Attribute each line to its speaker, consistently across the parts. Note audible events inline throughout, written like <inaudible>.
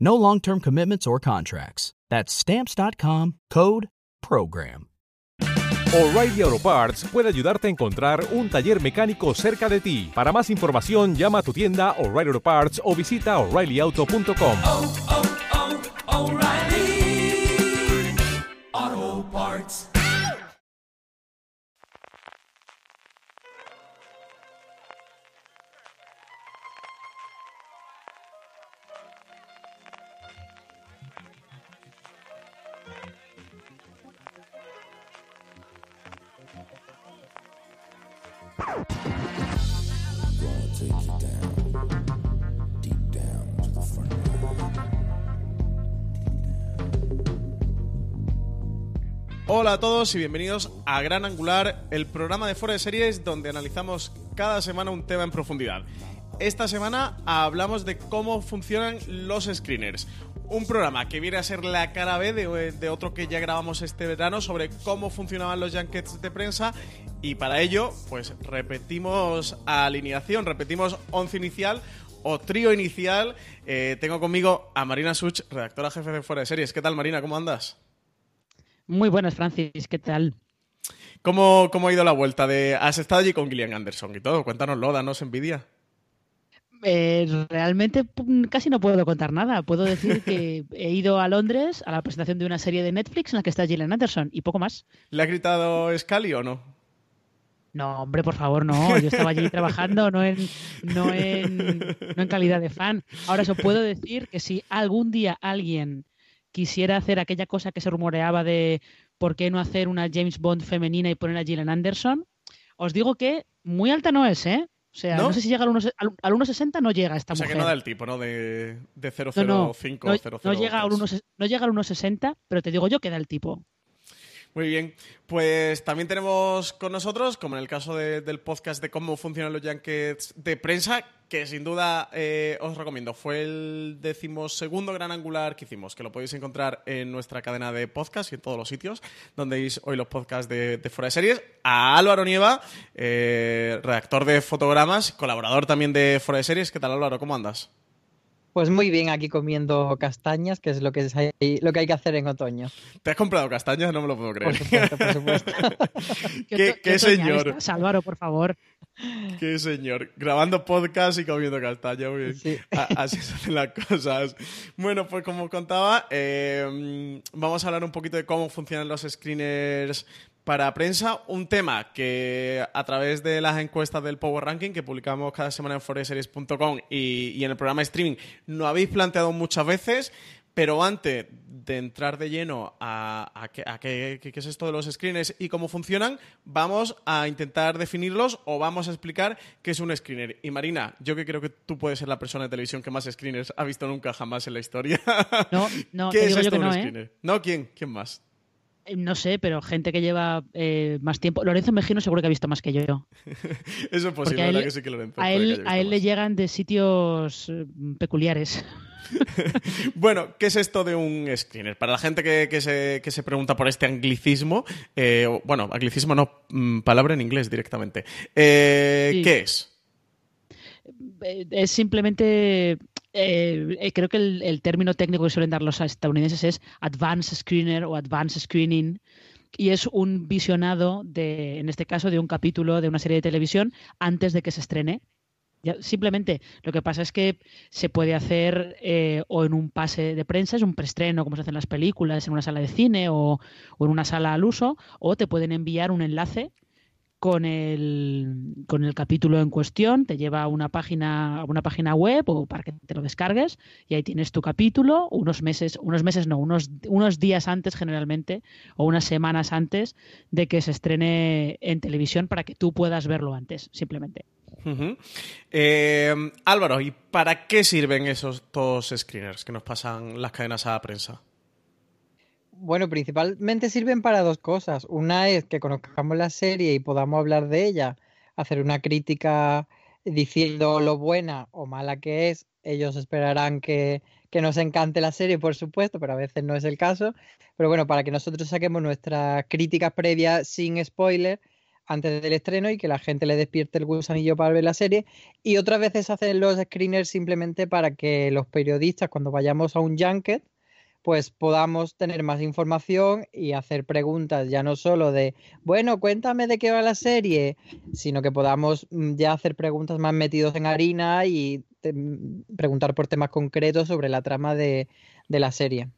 Speaker 1: No long term commitments or contracts. That's Stamps.com code PROGRAM.
Speaker 2: O'Reilly Auto Parts puede ayudarte a encontrar un taller mecánico cerca de ti. Para más información, llama a tu tienda O'Reilly Auto Parts o visita oreillyauto.com.
Speaker 3: O'Reilly
Speaker 4: Hola a todos y bienvenidos a Gran Angular, el programa de Fuera de Series donde analizamos cada semana un tema en profundidad. Esta semana hablamos de cómo funcionan los screeners. Un programa que viene a ser la cara B de, de otro que ya grabamos este verano sobre cómo funcionaban los junkets de prensa y para ello pues repetimos alineación, repetimos once inicial o trío inicial. Eh, tengo conmigo a Marina Such, redactora jefe de Fuera de Series. ¿Qué tal Marina? ¿Cómo andas?
Speaker 5: Muy buenas, Francis, ¿qué tal?
Speaker 4: ¿Cómo, ¿Cómo ha ido la vuelta? de ¿Has estado allí con Gillian Anderson y todo? Cuéntanoslo, danos envidia.
Speaker 5: Eh, realmente casi no puedo contar nada. Puedo decir que <laughs> he ido a Londres a la presentación de una serie de Netflix en la que está Gillian Anderson y poco más.
Speaker 4: ¿Le ha gritado Scully o no?
Speaker 5: No, hombre, por favor, no. Yo estaba allí trabajando, no en, no en, no en calidad de fan. Ahora eso puedo decir que si algún día alguien quisiera hacer aquella cosa que se rumoreaba de por qué no hacer una James Bond femenina y poner a Gillian Anderson, os digo que muy alta no es, ¿eh? O sea,
Speaker 4: ¿No?
Speaker 5: ¿No? sé si llega al 1,60 al, al 1,60 no llega esta
Speaker 4: O sea
Speaker 5: mujer.
Speaker 4: que no da el tipo, ¿no? De, de
Speaker 5: No, no,
Speaker 4: 005
Speaker 5: no, llega al
Speaker 4: 003.
Speaker 5: 1,60, no llega al 1,60, pero te digo yo que da el tipo.
Speaker 4: Muy bien, pues también tenemos con nosotros, como en el caso de- del podcast de cómo funcionan los junkets de prensa, que sin duda eh, os recomiendo. Fue el decimosegundo gran angular que hicimos, que lo podéis encontrar en nuestra cadena de podcast y en todos los sitios donde veis hoy los podcasts de, de Fuera de Series. A Álvaro Nieva, eh, redactor de fotogramas, colaborador también de Fuera de Series. ¿Qué tal Álvaro? ¿Cómo andas?
Speaker 6: Pues muy bien, aquí comiendo castañas, que es lo que, es ahí- lo que hay que hacer en otoño.
Speaker 4: ¿Te has comprado castañas? No me lo puedo
Speaker 6: Por
Speaker 4: creer.
Speaker 6: supuesto, por supuesto. <laughs>
Speaker 4: ¿Qué- señor?
Speaker 5: estás, Álvaro, por favor.
Speaker 4: Qué señor. Grabando podcast y comiendo castaña. Muy bien.
Speaker 6: Sí.
Speaker 4: Así hacen <laughs> las cosas. Bueno, pues como contaba, eh, vamos a hablar un poquito de cómo funcionan los screeners para prensa. Un tema que a través de las encuestas del Power Ranking que publicamos cada semana en foreseries.com y, y en el programa de streaming, nos habéis planteado muchas veces. Pero antes de entrar de lleno a, a qué, a qué- qué- qué es esto de los screeners y cómo funcionan, vamos a intentar definirlos o vamos a explicar qué es un screener. Y Marina, yo que creo que tú puedes ser la persona de televisión que más screeners ha visto nunca jamás en la historia.
Speaker 5: No, no, <laughs>
Speaker 4: ¿Qué
Speaker 5: te
Speaker 4: es
Speaker 5: digo yo
Speaker 4: esto
Speaker 5: que
Speaker 4: un
Speaker 5: no, ¿eh?
Speaker 4: screener? ¿No? ¿Quién? ¿Quién más?
Speaker 5: Eh, No sé, pero gente que lleva eh, más tiempo. Lorenzo Mejino seguro que ha visto más que yo. <laughs>
Speaker 4: Eso es posible,
Speaker 5: a
Speaker 4: ¿verdad
Speaker 5: él,
Speaker 4: que sí que Lorenzo
Speaker 5: a él, a él le llegan de sitios eh, peculiares. <laughs>
Speaker 4: Bueno, ¿qué es esto de un screener? Para la gente que, que se, que se pregunta por este anglicismo, eh, bueno, anglicismo no, mm, palabra en inglés directamente. Eh,
Speaker 5: Sí.
Speaker 4: ¿Qué es?
Speaker 5: Es simplemente. Eh, eh, creo que el, término técnico que suelen dar los estadounidenses es advanced screener o advanced screening. Y es un visionado de, en este caso, de un capítulo de una serie de televisión antes de que se estrene. simplemente lo que pasa es que se puede hacer eh, o en un pase de prensa, es un preestreno como se hace en las películas, en una sala de cine o en una sala al uso, o te pueden enviar un enlace con el, con el capítulo en cuestión, te lleva a una página, a una página web o para que te lo descargues y ahí tienes tu capítulo unos meses, unos meses no, unos, unos días antes generalmente o unas semanas antes de que se estrene en televisión para que tú puedas verlo antes, simplemente.
Speaker 4: Eh, Álvaro, ¿y para qué sirven esos dos screeners que nos pasan las cadenas a la prensa?
Speaker 6: Bueno, principalmente sirven para dos cosas. Una es que conozcamos la serie y podamos hablar de ella, hacer una crítica diciendo lo buena o mala que es. Ellos esperarán que, que nos encante la serie, por supuesto, pero a veces no es el caso. Pero bueno, para que nosotros saquemos nuestras críticas previas sin spoiler antes del estreno y que la gente le despierte el gusanillo para ver la serie. Y otras veces hacen los screeners simplemente para que los periodistas, cuando vayamos a un junket, pues podamos tener más información y hacer preguntas ya no solo de, bueno, cuéntame de qué va la serie, sino que podamos mm, ya hacer preguntas más metidos en harina y mm, preguntar por temas concretos sobre la trama de, la serie.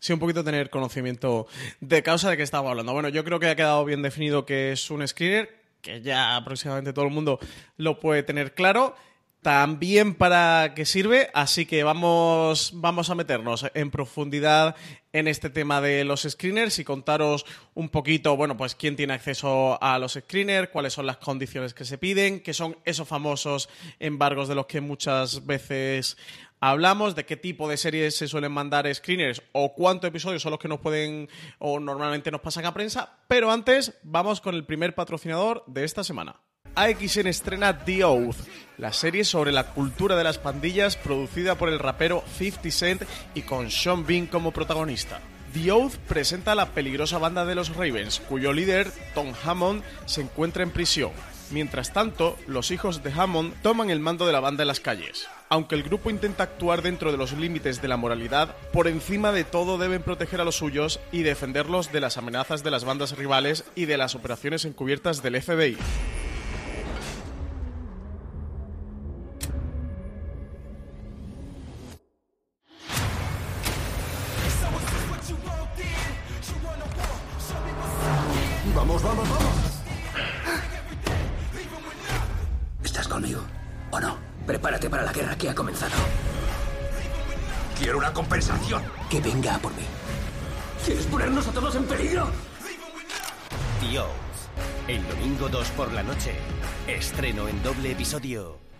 Speaker 4: Sí, un poquito tener conocimiento de causa de qué estamos hablando. Bueno, yo creo que ha quedado bien definido que es un screener, que ya aproximadamente todo el mundo lo puede tener claro también para qué sirve, así que vamos, vamos a meternos en profundidad en este tema de los screeners y contaros un poquito, bueno, pues quién tiene acceso a los screeners, cuáles son las condiciones que se piden, qué son esos famosos embargos de los que muchas veces hablamos, de qué tipo de series se suelen mandar screeners o cuántos episodios son los que nos pueden o normalmente nos pasan a prensa, pero antes vamos con el primer patrocinador de esta semana. AXN estrena The Oath, la serie sobre la cultura de las pandillas producida por el rapero 50 Cent y con Sean Bean como protagonista. The Oath presenta a la peligrosa banda de los Ravens, cuyo líder, Tom Hammond, se encuentra en prisión. Mientras tanto, los hijos de Hammond toman el mando de la banda en las calles. Aunque el grupo intenta actuar dentro de los límites de la moralidad, por encima de todo deben proteger a los suyos y defenderlos de las amenazas de las bandas rivales y de las operaciones encubiertas del FBI.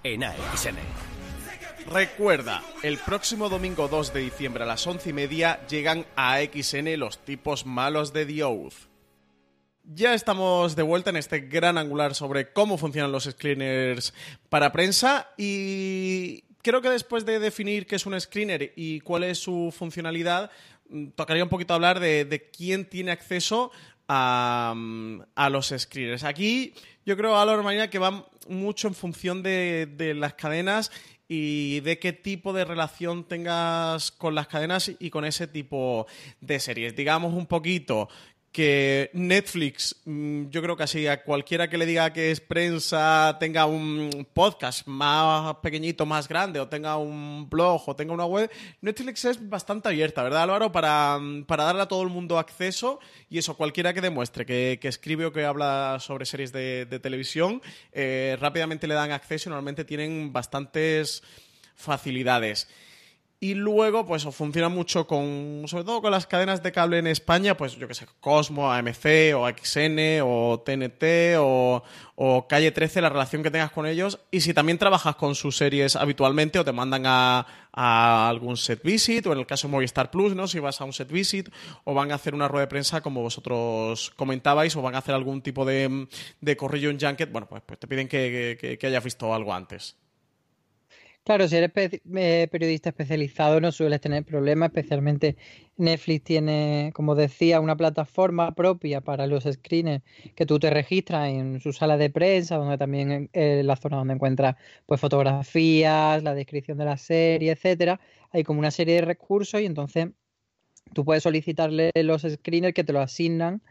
Speaker 3: En
Speaker 7: AXN.
Speaker 4: Recuerda, el próximo domingo 2 de diciembre a las once y media llegan a AXN los tipos malos de The. Ya estamos de vuelta en este gran angular sobre cómo funcionan los screeners para prensa y creo que después de definir qué es un screener y cuál es su funcionalidad, mm, tocaría un poquito hablar de, quién tiene acceso mm, a, los screeners. Aquí yo creo, a la que va mucho en función de, las cadenas y de qué tipo de relación tengas con las cadenas y con ese tipo de series. Digamos un poquito que Netflix, mm, yo creo que así a cualquiera que le diga que es prensa, tenga un podcast más pequeñito, más grande, o tenga un blog, o tenga una web, Netflix es bastante abierta, ¿verdad, Álvaro? Para, para darle a todo el mundo acceso y eso, cualquiera que demuestre que, escribe o que habla sobre series de, televisión, eh, rápidamente le dan acceso y normalmente tienen bastantes facilidades. Y luego, pues funciona mucho con, sobre todo con las cadenas de cable en España, pues yo que sé, Cosmo, AMC o XN o TNT o, Calle 13, la relación que tengas con ellos. Y si también trabajas con sus series habitualmente o te mandan a, algún set visit o en el caso de Movistar Plus, ¿no? Si vas a un set visit o van a hacer una rueda de prensa como vosotros comentabais o van a hacer algún tipo de, de corrillo en junket, bueno, pues, pues te piden que, que hayas visto algo antes.
Speaker 6: Claro, si eres eh, periodista especializado no sueles tener problemas, especialmente Netflix tiene, como decía, una plataforma propia para los screeners que tú te registras en su sala de prensa, donde también eh, la zona donde encuentras pues fotografías, la descripción de la serie, etcétera. Hay como una serie de recursos y entonces tú puedes solicitarle los screeners que te lo asignan.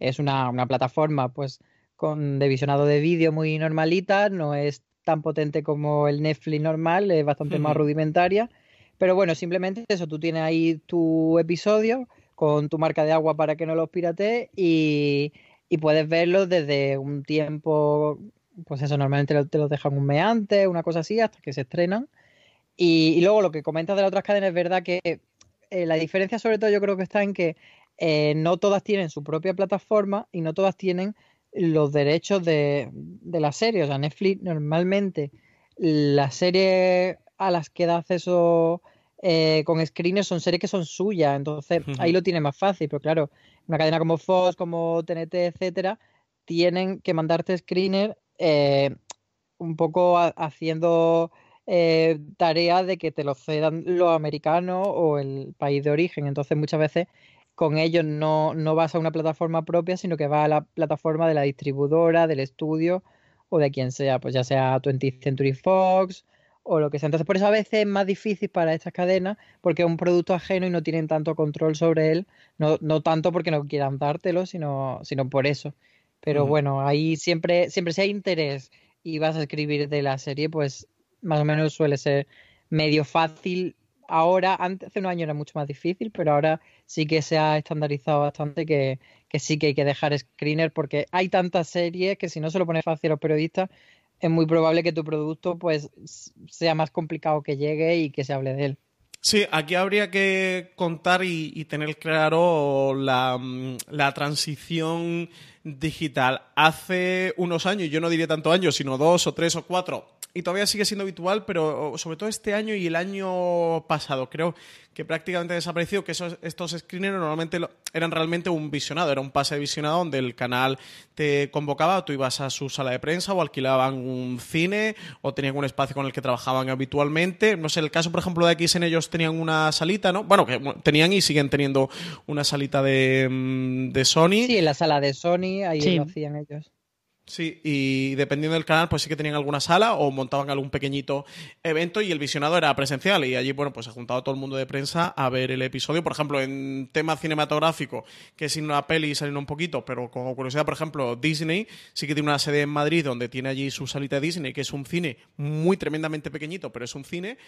Speaker 6: Es una, una plataforma pues con de visionado de vídeo muy normalita, no es tan potente como el Netflix normal, es bastante más rudimentaria. Pero bueno, simplemente eso, tú tienes ahí tu episodio con tu marca de agua para que no los piratees y, y puedes verlos desde un tiempo, pues eso, normalmente te los dejan un mes antes, una cosa así, hasta que se estrenan. Y, luego lo que comentas de las otras cadenas es verdad que eh, la diferencia sobre todo yo creo que está en que eh, no todas tienen su propia plataforma y no todas tienen los derechos de, la serie. O sea, Netflix normalmente las series a las que da acceso eh, con screeners son series que son suyas, entonces ahí lo tiene más fácil, pero claro, una cadena como Fox, como TNT, etcétera, tienen que mandarte screener eh, un poco haciendo eh, tareas de que te lo cedan los americanos o el país de origen, entonces muchas veces con ellos no, no vas a una plataforma propia, sino que vas a la plataforma de la distribuidora, del estudio o de quien sea, pues ya sea 20th Century Fox o lo que sea. Entonces, por eso a veces es más difícil para estas cadenas porque es un producto ajeno y no tienen tanto control sobre él, no, no tanto porque no quieran dártelo, sino, sino por eso. Pero bueno, ahí siempre, siempre si hay interés y vas a escribir de la serie, pues más o menos suele ser medio fácil ahora, antes, hace unos años era mucho más difícil, pero ahora sí que se ha estandarizado bastante que, sí que hay que dejar screener porque hay tantas series que si no se lo pone fácil a los periodistas, es muy probable que tu producto pues sea más complicado que llegue y que se hable de él.
Speaker 4: Sí, aquí habría que contar y, tener claro la, la, transición digital. Hace unos años, yo no diría tanto años, sino dos o tres o cuatro, y todavía sigue siendo habitual, pero sobre todo este año y el año pasado. Creo que prácticamente ha desaparecido, que esos, estos screeners normalmente eran realmente un visionado, era un pase de visionado donde el canal te convocaba, tú ibas a su sala de prensa o alquilaban un cine o tenían un espacio con el que trabajaban habitualmente. No sé, el caso, por ejemplo, de XN, ellos tenían una salita, ¿no? Bueno, que tenían y siguen teniendo una salita de, mm, de Sony.
Speaker 6: Sí, la sala de Sony, ahí lo hacían ellos.
Speaker 4: Sí, y dependiendo del canal, pues sí que tenían alguna sala o montaban algún pequeñito evento y el visionado era presencial y allí, bueno, pues se juntaba todo el mundo de prensa a ver el episodio. Por ejemplo, en tema cinematográfico, que sin una peli saliendo un poquito, pero como curiosidad, por ejemplo, Disney sí que tiene una sede en Madrid donde tiene allí su salita de Disney, que es un cine muy tremendamente pequeñito, pero es un cine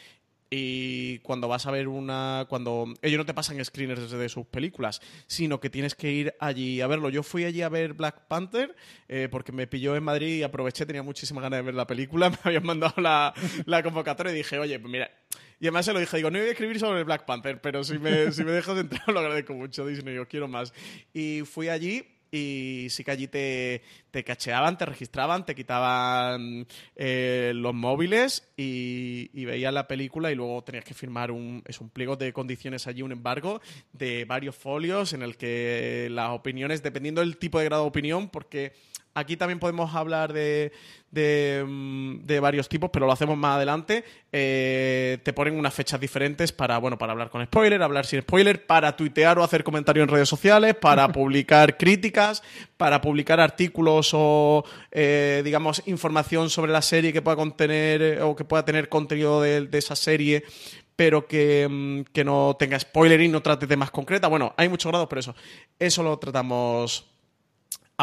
Speaker 4: y cuando vas a ver una cuando ellos no te pasan screeners desde sus películas sino que tienes que ir allí a verlo yo fui allí a ver Black Panther eh, porque me pilló en Madrid y aproveché tenía muchísimas ganas de ver la película <laughs> me habían mandado la, la convocatoria y dije oye pues mira y además se lo dije, digo, no voy a escribir sobre Black Panther, pero si me, si me dejas entrar <laughs> lo agradezco mucho, Disney, yo quiero más. Y fui allí y sí que allí te, te cacheaban, te registraban, te quitaban eh, los móviles y, y, veías la película y luego tenías que firmar un, es un pliego de condiciones allí, un embargo de varios folios en el que las opiniones, dependiendo del tipo de grado de opinión, porque Aquí también podemos hablar de, mm, de, varios tipos, pero lo hacemos más adelante. Eh, te ponen unas fechas diferentes para, bueno, para hablar con spoiler, hablar sin spoiler, para tuitear o hacer comentarios en redes sociales, para <laughs> publicar críticas, para publicar artículos o, eh, digamos, información sobre la serie que pueda contener eh, o que pueda tener contenido de, esa serie pero que, mm, que, no tenga spoiler y no trate temas concretas. Bueno, hay muchos grados, pero eso, eso lo tratamos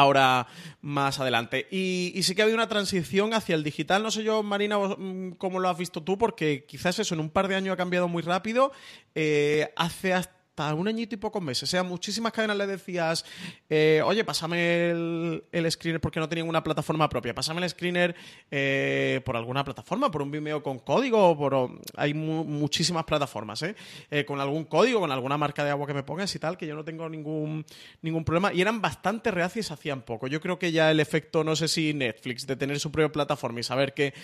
Speaker 4: ahora más adelante. Y, sí que ha habido una transición hacia el digital. No sé yo, Marina, mm, cómo lo has visto tú, porque quizás eso en un par de años ha cambiado muy rápido. Eh, hace hasta un añito y pocos meses. O sea, muchísimas cadenas le decías, eh, oye, pásame el, screener porque no tenían una plataforma propia, pásame el screener eh, por alguna plataforma, por un Vimeo con código, por, hay muchísimas plataformas, ¿eh? Con algún código, con alguna marca de agua que me pongas y tal, que yo no tengo ningún, ningún problema. Y eran bastante reacios hacían poco. Yo creo que ya el efecto, no sé si Netflix, de tener su propia plataforma y saber que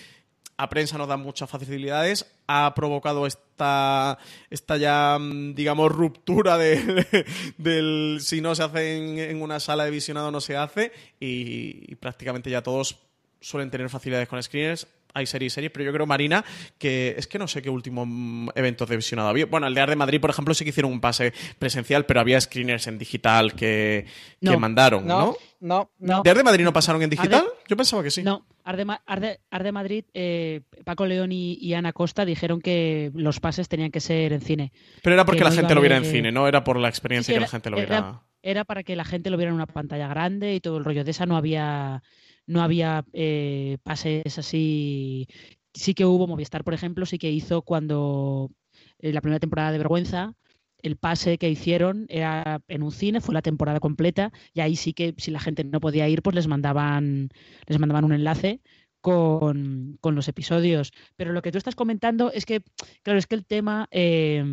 Speaker 4: a prensa nos da muchas facilidades, ha provocado esta, esta ya, mm, digamos, ruptura de, <laughs> del si no se hace en, una sala de visionado no se hace y, prácticamente ya todos suelen tener facilidades con screeners hay series y series, pero yo creo, Marina, que es que no sé qué último evento de visionado había. Bueno, el de Ar de Madrid, por ejemplo, sí que hicieron un pase presencial, pero había screeners en digital que, mandaron, ¿no?
Speaker 6: No, no.
Speaker 4: ¿De Ar de Madrid no pasaron en digital? Yo pensaba que sí.
Speaker 5: No, Arde, Madrid, eh, Paco León y, Ana Costa dijeron que los pases tenían que ser en cine.
Speaker 4: Pero era porque la gente lo viera en cine, no era por la experiencia que la gente lo viera.
Speaker 5: Era, para que la gente lo viera en una pantalla grande y todo el rollo. De esa no había no había eh, pases así. Sí que hubo Movistar, por ejemplo, sí que hizo cuando en la primera temporada de Vergüenza, el pase que hicieron era en un cine, fue la temporada completa, y ahí sí que si la gente no podía ir, pues les mandaban, les mandaban un enlace con, los episodios. Pero lo que tú estás comentando es que, claro, es que el tema, eh,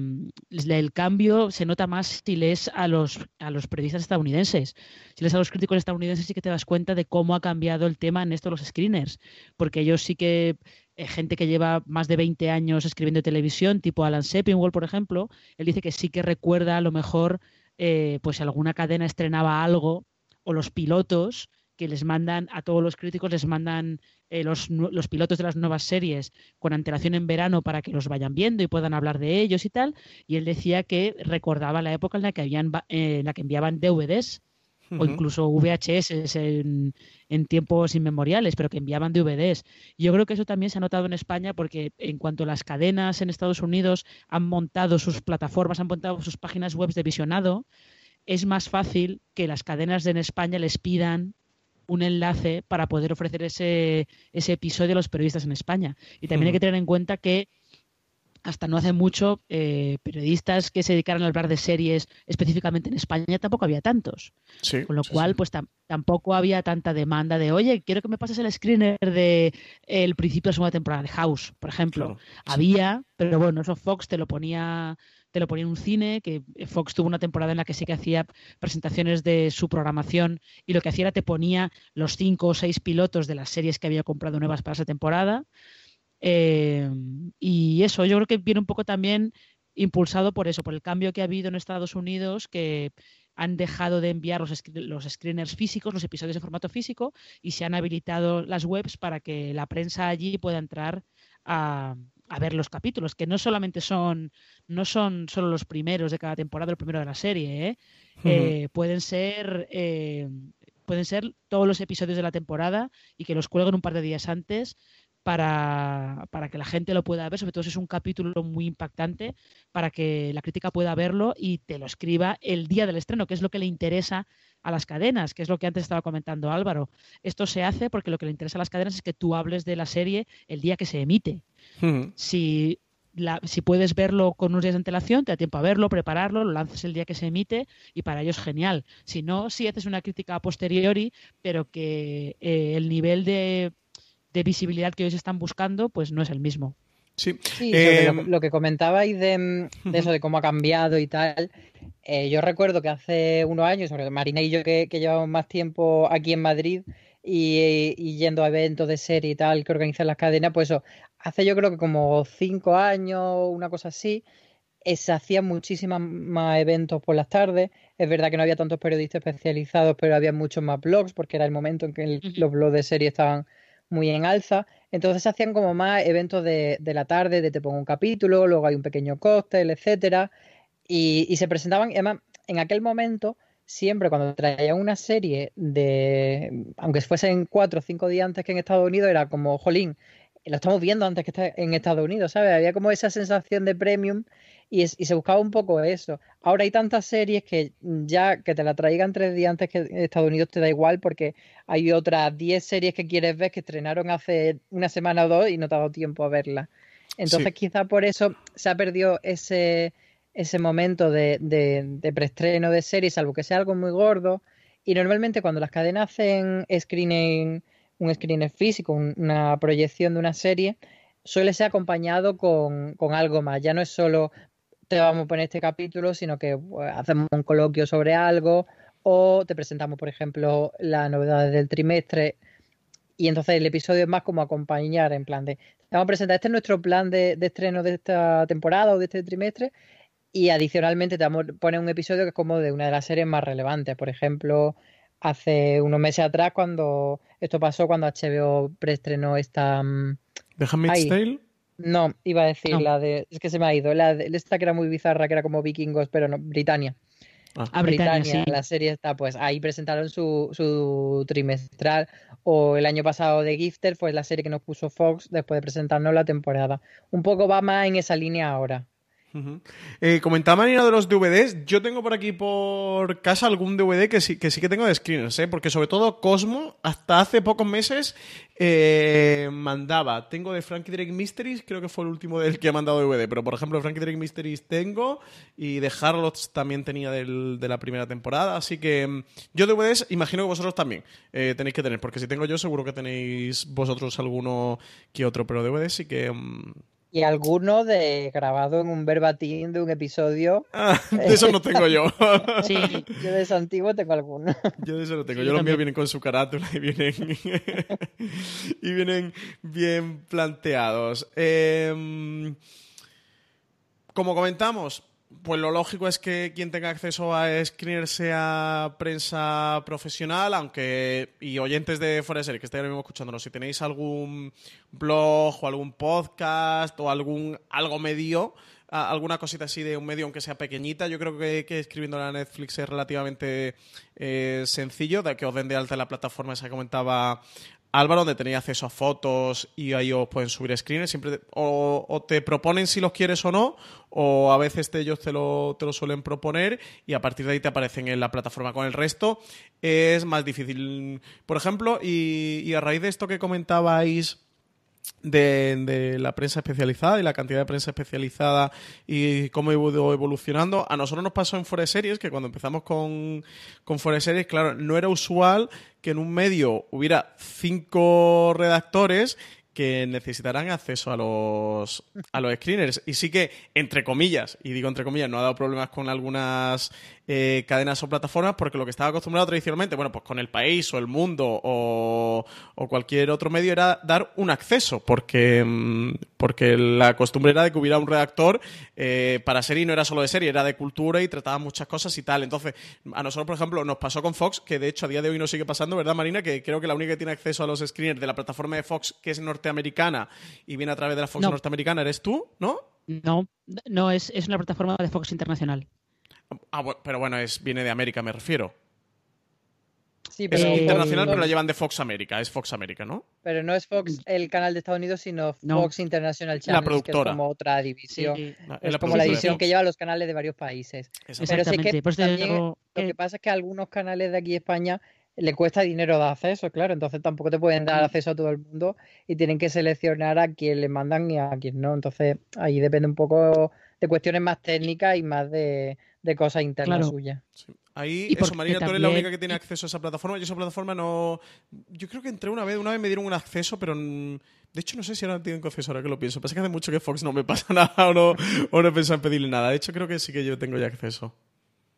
Speaker 5: el cambio se nota más si lees a los, a los periodistas estadounidenses. Si lees a los críticos estadounidenses, sí que te das cuenta de cómo ha cambiado el tema en esto los screeners. Porque ellos sí que eh, gente que lleva más de 20 años escribiendo televisión, tipo Alan Sepinwall, por ejemplo, él dice que sí que recuerda a lo mejor, eh, pues alguna cadena estrenaba algo, o los pilotos que les mandan a todos los críticos, les mandan eh, los, los, pilotos de las nuevas series con antelación en verano para que los vayan viendo y puedan hablar de ellos y tal. Y él decía que recordaba la época en la que, habían, en la que enviaban DVDs o incluso VHS en, en, tiempos inmemoriales, pero que enviaban DVDs. Yo creo que eso también se ha notado en España porque en cuanto las cadenas en Estados Unidos han montado sus plataformas, han montado sus páginas web de visionado, es más fácil que las cadenas en España les pidan un enlace para poder ofrecer ese, ese episodio a los periodistas en España. Y también hay que tener en cuenta que hasta no hace mucho, eh, periodistas que se dedicaran a hablar de series específicamente en España tampoco había tantos. Con lo cual, pues tampoco había tanta demanda de, oye, quiero que me pases el screener de el principio de la segunda temporada de House, por ejemplo. había, pero bueno, eso Fox te lo ponía te lo ponía en un cine, que Fox tuvo una temporada en la que sí que hacía presentaciones de su programación y lo que hacía era te ponía los cinco o seis pilotos de las series que había comprado nuevas para esa temporada. Eh, y eso, yo creo que viene un poco también impulsado por eso, por el cambio que ha habido en Estados Unidos, que han dejado de enviar los, los screeners físicos, los episodios en formato físico, y se han habilitado las webs para que la prensa allí pueda entrar a, ver los capítulos, que no solamente son, no son solo los primeros de cada temporada, el primero de la serie, ¿eh? Eh, pueden ser pueden ser todos los episodios de la temporada y que los cuelguen un par de días antes para, para, que la gente lo pueda ver, sobre todo si es un capítulo muy impactante, para que la crítica pueda verlo y te lo escriba el día del estreno, que es lo que le interesa a las cadenas, que es lo que antes estaba comentando Álvaro. Esto se hace porque lo que le interesa a las cadenas es que tú hables de la serie el día que se emite. Si si puedes verlo con unos días de antelación, te da tiempo a verlo, prepararlo, lo lanzas el día que se emite y para ello es genial. Si no, si haces una crítica a posteriori, pero que eh, el nivel de de visibilidad que ellos están buscando, pues no es el mismo.
Speaker 6: Sí, eh, lo, que comentabais de, eso, de cómo ha cambiado y tal. Eh, yo recuerdo que hace unos años, sobre Marina y yo que, llevamos más tiempo aquí en Madrid y, yendo a eventos de serie y tal que organizan las cadenas, pues eso, hace yo creo que como cinco años, una cosa así, eh, se hacían muchísimos más eventos por las tardes. Es verdad que no había tantos periodistas especializados, pero había muchos más blogs, porque era el momento en que los blogs de serie estaban muy en alza. Entonces se hacían como más eventos de, la tarde, de te pongo un capítulo, luego hay un pequeño cóctel, etcétera. Y, se presentaban, además, en aquel momento, siempre cuando traían una serie de, aunque fuesen cuatro o cinco días antes que en Estados Unidos, era como, jolín, lo estamos viendo antes que en Estados Unidos, ¿sabes? Había como esa sensación de premium y, se buscaba un poco eso. Ahora hay tantas series que ya que te la traigan tres días antes que en Estados Unidos te da igual porque hay otras diez series que quieres ver que estrenaron hace una semana o dos y no te ha dado tiempo a verlas. Entonces quizá por eso se ha perdido ese, ese momento de, de, preestreno de series, salvo que sea algo muy gordo. Y normalmente cuando las cadenas hacen screening, un screening físico, una proyección de una serie, suele ser acompañado con, algo más. Ya no es solo te vamos a poner este capítulo, sino que pues, hacemos un coloquio sobre algo o te presentamos, por ejemplo, las novedades del trimestre y entonces el episodio es más como acompañar en plan de, vamos a presentar, este es nuestro plan de, estreno de esta temporada o de este trimestre y adicionalmente te poner un episodio que es como de una de las series más relevantes, por ejemplo, hace unos meses atrás cuando esto pasó cuando HBO preestrenó esta...
Speaker 4: ¿The Handmaid's Tale?
Speaker 6: No, iba a decir la de. Es que se me ha ido. La de esta que era muy bizarra, que era como vikingos, pero no, Britannia.
Speaker 5: Ah, ah Britannia,
Speaker 6: la serie está, pues ahí presentaron su, su trimestral. O el año pasado de Gifter fue la serie que nos puso Fox después de presentarnos la temporada. Un poco va más en esa línea ahora.
Speaker 4: Ujú. Eh, comentaba Marina de los DVDs. Yo tengo por aquí por casa algún DVD que sí que, sí que tengo de screeners, ¿eh? porque sobre todo Cosmo, hasta hace pocos meses, eh, mandaba. Tengo de Frankie Drake Mysteries, creo que fue el último del que ha mandado DVD, pero por ejemplo, Frankie Drake Mysteries tengo y de Harlots también tenía del- de la primera temporada. Así que mm, yo DVDs, imagino que vosotros también eh, tenéis que tener, porque si tengo yo, seguro que tenéis vosotros alguno que otro, pero DVDs sí que. mm,
Speaker 6: Y alguno de grabado en un verbatim de un episodio.
Speaker 4: ah, de eso no tengo yo. <laughs>
Speaker 5: Sí,
Speaker 6: Yo de ese antiguo tengo alguno.
Speaker 4: Yo de eso no tengo.
Speaker 5: Sí,
Speaker 4: yo
Speaker 5: yo
Speaker 4: los míos vienen con su carátula y vienen, <laughs> y vienen bien planteados. Em, como comentamos, pues lo lógico es que quien tenga acceso a Screener sea prensa profesional, aunque y oyentes de Serie que estén ahora mismo escuchándonos, si tenéis algún blog o algún podcast o algún algo medio, alguna cosita así de un medio, aunque sea pequeñita, yo creo que, que escribiendo a Netflix es relativamente eh, sencillo, de que os den de alta la plataforma esa que comentaba Álvaro, donde tenéis acceso a fotos y ahí os pueden subir screens. Siempre te- o, te proponen si los quieres o no, o a veces te- ellos te lo, te lo suelen proponer y a partir de ahí te aparecen en la plataforma. Con el resto es más difícil. Por ejemplo, y, y a raíz de esto que comentabais de, la prensa especializada y la cantidad de prensa especializada y cómo ha ido evolucionando. A nosotros nos pasó en Forest Series que cuando empezamos con, con Forest Series, claro, no era usual que en un medio hubiera cinco redactores que necesitarán acceso a los, a los screeners. Y sí que, entre comillas, y digo entre comillas, no ha dado problemas con algunas eh, cadenas o plataformas, porque lo que estaba acostumbrado tradicionalmente, bueno, pues con el país o el mundo o, o cualquier otro medio era dar un acceso, porque, mm, porque la costumbre era de que hubiera un redactor eh, para serie no era solo de serie, era de cultura y trataba muchas cosas y tal. Entonces, a nosotros, por ejemplo, nos pasó con Fox, que de hecho a día de hoy nos sigue pasando, ¿verdad, Marina? Que creo que la única que tiene acceso a los screeners de la plataforma de Fox, que es norteamericana y viene a través de la Fox
Speaker 5: No.
Speaker 4: norteamericana, eres tú, ¿no?
Speaker 5: no, no es, es una plataforma de Fox Internacional.
Speaker 4: Ah, pero bueno, es, viene de América, me refiero.
Speaker 6: Sí,
Speaker 4: Es
Speaker 6: pero,
Speaker 5: Eh,
Speaker 4: internacional, pero la
Speaker 6: Fox-
Speaker 4: llevan de Fox América, es Fox América, ¿no?
Speaker 6: pero no es Fox el canal de Estados Unidos, sino
Speaker 5: No.
Speaker 6: Fox International Channel, que
Speaker 4: productora.
Speaker 6: es como otra división.
Speaker 5: Sí,
Speaker 4: La-
Speaker 6: Es
Speaker 4: la
Speaker 6: como la
Speaker 4: de
Speaker 6: división que lleva los canales de varios países. Pero sí que también
Speaker 5: digo
Speaker 6: Lo
Speaker 5: que-
Speaker 6: que pasa es que a algunos canales de aquí de España le cuesta dinero dar acceso, claro, entonces tampoco te pueden dar acceso a todo el mundo y tienen que seleccionar a quién le mandan y a quién no. Entonces ahí depende un poco de cuestiones más técnicas y más de, de cosas internas
Speaker 5: Claro.
Speaker 6: suyas.
Speaker 4: Sí. Ahí,
Speaker 5: Y
Speaker 4: eso, Marina, tú eres la
Speaker 5: también-
Speaker 4: única que tiene acceso a esa plataforma. Yo esa plataforma no... Yo creo que entré una vez, una vez me dieron un acceso, pero... De hecho, no sé si ahora tienen acceso, ahora que lo pienso. Pasa que hace mucho que Fox no me <laughs> pasa nada o no, o no he pensado en pedirle nada. De hecho, creo que sí que yo tengo ya acceso.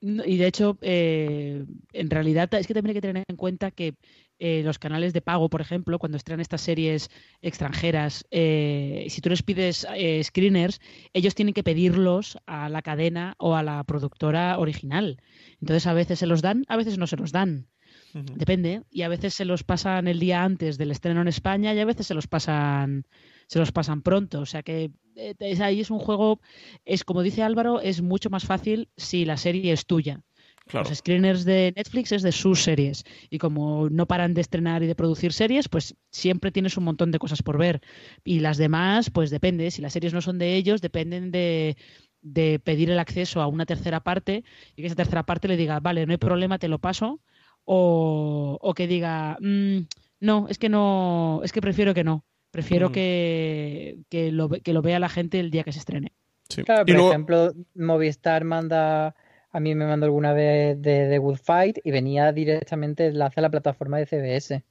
Speaker 5: No, Y de hecho, eh, en realidad es que también hay que tener en cuenta que eh, los canales de pago, por ejemplo, cuando estrenan estas series extranjeras, eh, si tú les pides eh, screeners, ellos tienen que pedirlos a la cadena o a la productora original. Entonces, a veces se los dan, a veces no se los dan. Depende. Y a veces se los pasan el día antes del estreno en España y a veces se los pasan se los pasan pronto. O sea que eh, es, ahí es un juego, es como dice Álvaro, es mucho más fácil si la serie es tuya.
Speaker 4: Claro.
Speaker 5: Los screeners de Netflix es de sus series. Y como no paran de estrenar y de producir series, pues siempre tienes un montón de cosas por ver. Y las demás, pues depende. Si las series no son de ellos, dependen de, de pedir el acceso a una tercera parte y que esa tercera parte le diga, vale, no hay problema, te lo paso. O, o que diga, "Mm, no, es que no, es que prefiero que no. Prefiero
Speaker 4: Mm.
Speaker 5: que, que, lo, que lo vea la gente el día que se estrene.
Speaker 4: Sí.
Speaker 6: Claro,
Speaker 4: Y
Speaker 6: por
Speaker 4: luego-
Speaker 6: ejemplo, Movistar manda, a mí me mandó alguna vez de The Good Fight y venía directamente enlace a la plataforma de CBS.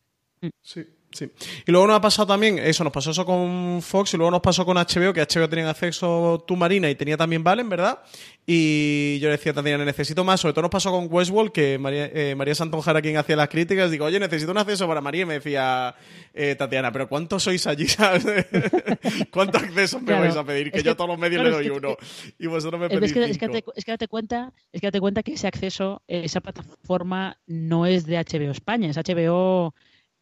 Speaker 4: Sí, sí. Y luego nos ha pasado también, eso, nos pasó eso con Fox y luego nos pasó con HBO, que HBO tenía acceso tú, Marina, y tenía también Valen, ¿verdad? Y yo le decía también, necesito más. Sobre todo nos pasó con Westworld, que María, eh, María Santonja era quien hacía las críticas. Digo, oye, necesito un acceso para María. Y me decía eh, Tatiana, ¿pero cuántos sois allí? <laughs> ¿Cuántos accesos me
Speaker 5: Claro.
Speaker 4: vais a pedir? Que
Speaker 5: Es
Speaker 4: yo a todos los medios
Speaker 5: claro,
Speaker 4: le doy uno. <laughs> Y vosotros me
Speaker 5: Es
Speaker 4: pedís
Speaker 5: que, es, que
Speaker 4: cinco.
Speaker 5: date, es que date cuenta, es que date cuenta que ese acceso, esa plataforma no es de HBO España, es HBO,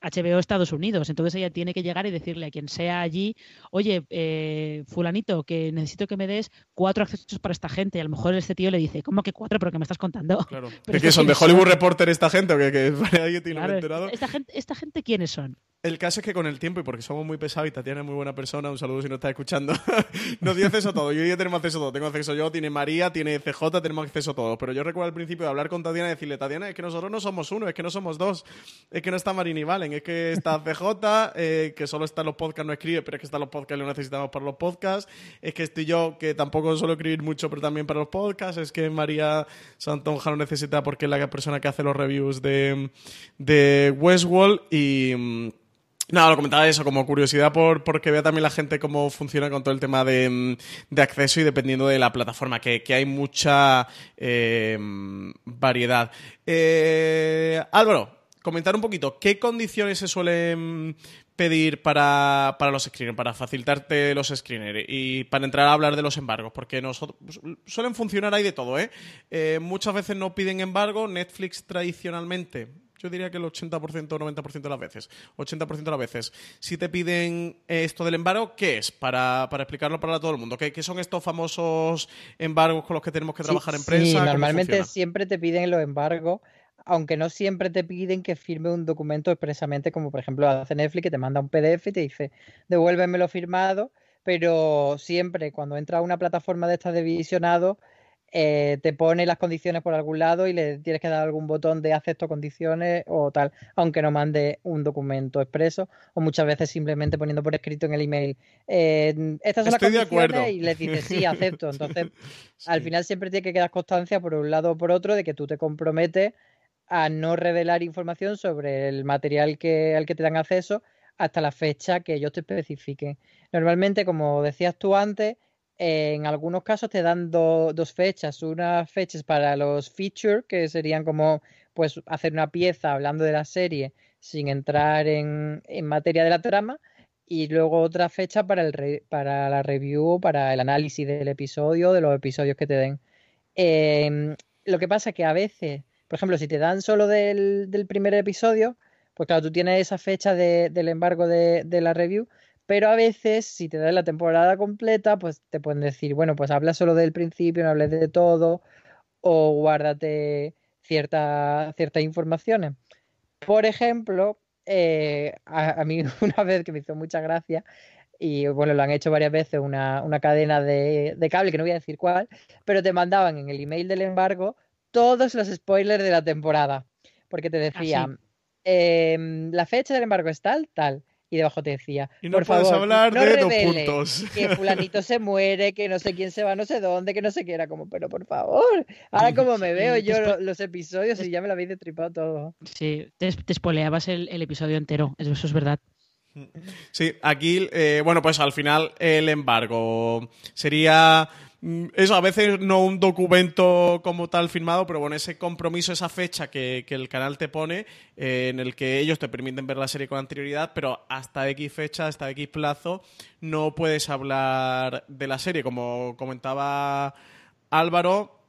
Speaker 5: HBO Estados Unidos. Entonces ella tiene que llegar y decirle a quien sea allí, oye, eh, fulanito, que necesito que me des cuatro accesos para esta gente. Y a lo mejor este tío le dice, ¿cómo que cuatro? ¿Pero que me estás contando?
Speaker 4: Claro. <laughs>
Speaker 5: Pero
Speaker 4: ¿De qué son? ¿De Hollywood
Speaker 5: son?
Speaker 4: Reporter esta gente o que, <laughs> que tiene
Speaker 5: Claro,
Speaker 4: enterado?
Speaker 5: esta gente, ¿Esta gente quiénes son?
Speaker 4: El caso es que con el tiempo, y porque somos muy pesados y Tatiana es muy buena persona, un saludo si nos está escuchando, <laughs> nos dio acceso a todo. Yo y tenemos acceso a todo. Tengo acceso yo, tiene María, tiene CJ, tenemos acceso a todo. Pero yo recuerdo al principio de hablar con Tatiana y decirle, Tatiana, es que nosotros no somos uno, es que no somos dos, es que no está Marín y Valen, es que está CJ, eh, que solo está en los podcasts, no escribe, pero es que está en los podcasts y lo necesitamos para los podcasts. Es que estoy yo, que tampoco suelo escribir mucho, pero también para los podcasts. Es que María Santonja lo necesita porque es la persona que hace los reviews de, de Westworld y... mm, Nada, lo comentaba eso como curiosidad por, porque vea también la gente cómo funciona con todo el tema de, mm, de acceso y dependiendo de la plataforma, que, que hay mucha eh, variedad. Eh, Álvaro, comentar un poquito, ¿qué condiciones se suelen pedir para, para los screeners, para facilitarte los screeners y para entrar a hablar de los embargos? Porque nosotros suelen funcionar ahí de todo, ¿eh? Eh, muchas veces no piden embargo, Netflix tradicionalmente yo diría que el 80% o 90% de las veces. 80% de las veces. Si te piden esto del embargo, ¿qué es? Para, para explicarlo para todo el mundo. ¿Qué, ¿Qué, son estos famosos embargos con los que tenemos que trabajar
Speaker 6: sí,
Speaker 4: en prensa?
Speaker 6: Sí,
Speaker 4: ¿Cómo
Speaker 6: normalmente siempre te piden los embargos, aunque no siempre te piden que firme un documento expresamente, como por ejemplo hace Netflix, que te manda un PDF y te dice, devuélvemelo firmado, pero siempre cuando entra a una plataforma de estas de visionado, eh, te pone las condiciones por algún lado y le tienes que dar algún botón de acepto condiciones o tal, aunque no mande un documento expreso o muchas veces simplemente poniendo por escrito en el email eh, estas son
Speaker 4: Estoy
Speaker 6: las condiciones y le dices sí, acepto. <laughs> Entonces, al final siempre tiene que quedar constancia por un lado o por otro de que tú te comprometes a no revelar información sobre el material que, al que te dan acceso hasta la fecha que ellos te especifiquen. Normalmente, como decías tú antes, en algunos casos te dan do- dos fechas, unas fechas para los features, que serían como pues hacer una pieza hablando de la serie sin entrar en, en materia de la trama, y luego otra fecha para, el para la review, para el análisis del episodio, de los episodios que te den. Em, lo que pasa es que a veces, por ejemplo, si te dan solo del, primer episodio, pues claro, tú tienes esa fecha de- del embargo de, la review, pero a veces, si te dan la temporada completa, pues te pueden decir, bueno, pues habla solo del principio, no hables de todo, o guárdate cierta- ciertas informaciones. Por ejemplo, eh, a, a mí <laughs> una vez que me hizo mucha gracia, y bueno, lo han hecho varias veces una, una cadena de, de cable, que no voy a decir cuál, pero te mandaban en el email del embargo todos los spoilers de la temporada, porque te decían, em, la fecha del embargo es tal, tal, y debajo te decía,
Speaker 4: Y no
Speaker 6: por
Speaker 4: puedes
Speaker 6: favor,
Speaker 4: hablar
Speaker 6: no
Speaker 4: de dos puntos.
Speaker 6: que <laughs> fulanito se muere, que no sé quién se va, no sé dónde, que no sé qué era, como, pero por favor, ahora como me veo yo los episodios y ya me lo habéis destripado todo.
Speaker 5: Sí, te, te spoileabas el, el episodio entero, eso, eso es verdad.
Speaker 4: Sí, aquí, eh, bueno, pues al final el embargo sería mm, eso, a veces no un documento como tal firmado, pero bueno, ese compromiso, esa fecha que, que el canal te pone, eh, en el que ellos te permiten ver la serie con anterioridad, pero hasta X fecha, hasta X plazo, no puedes hablar de la serie. Como comentaba Álvaro,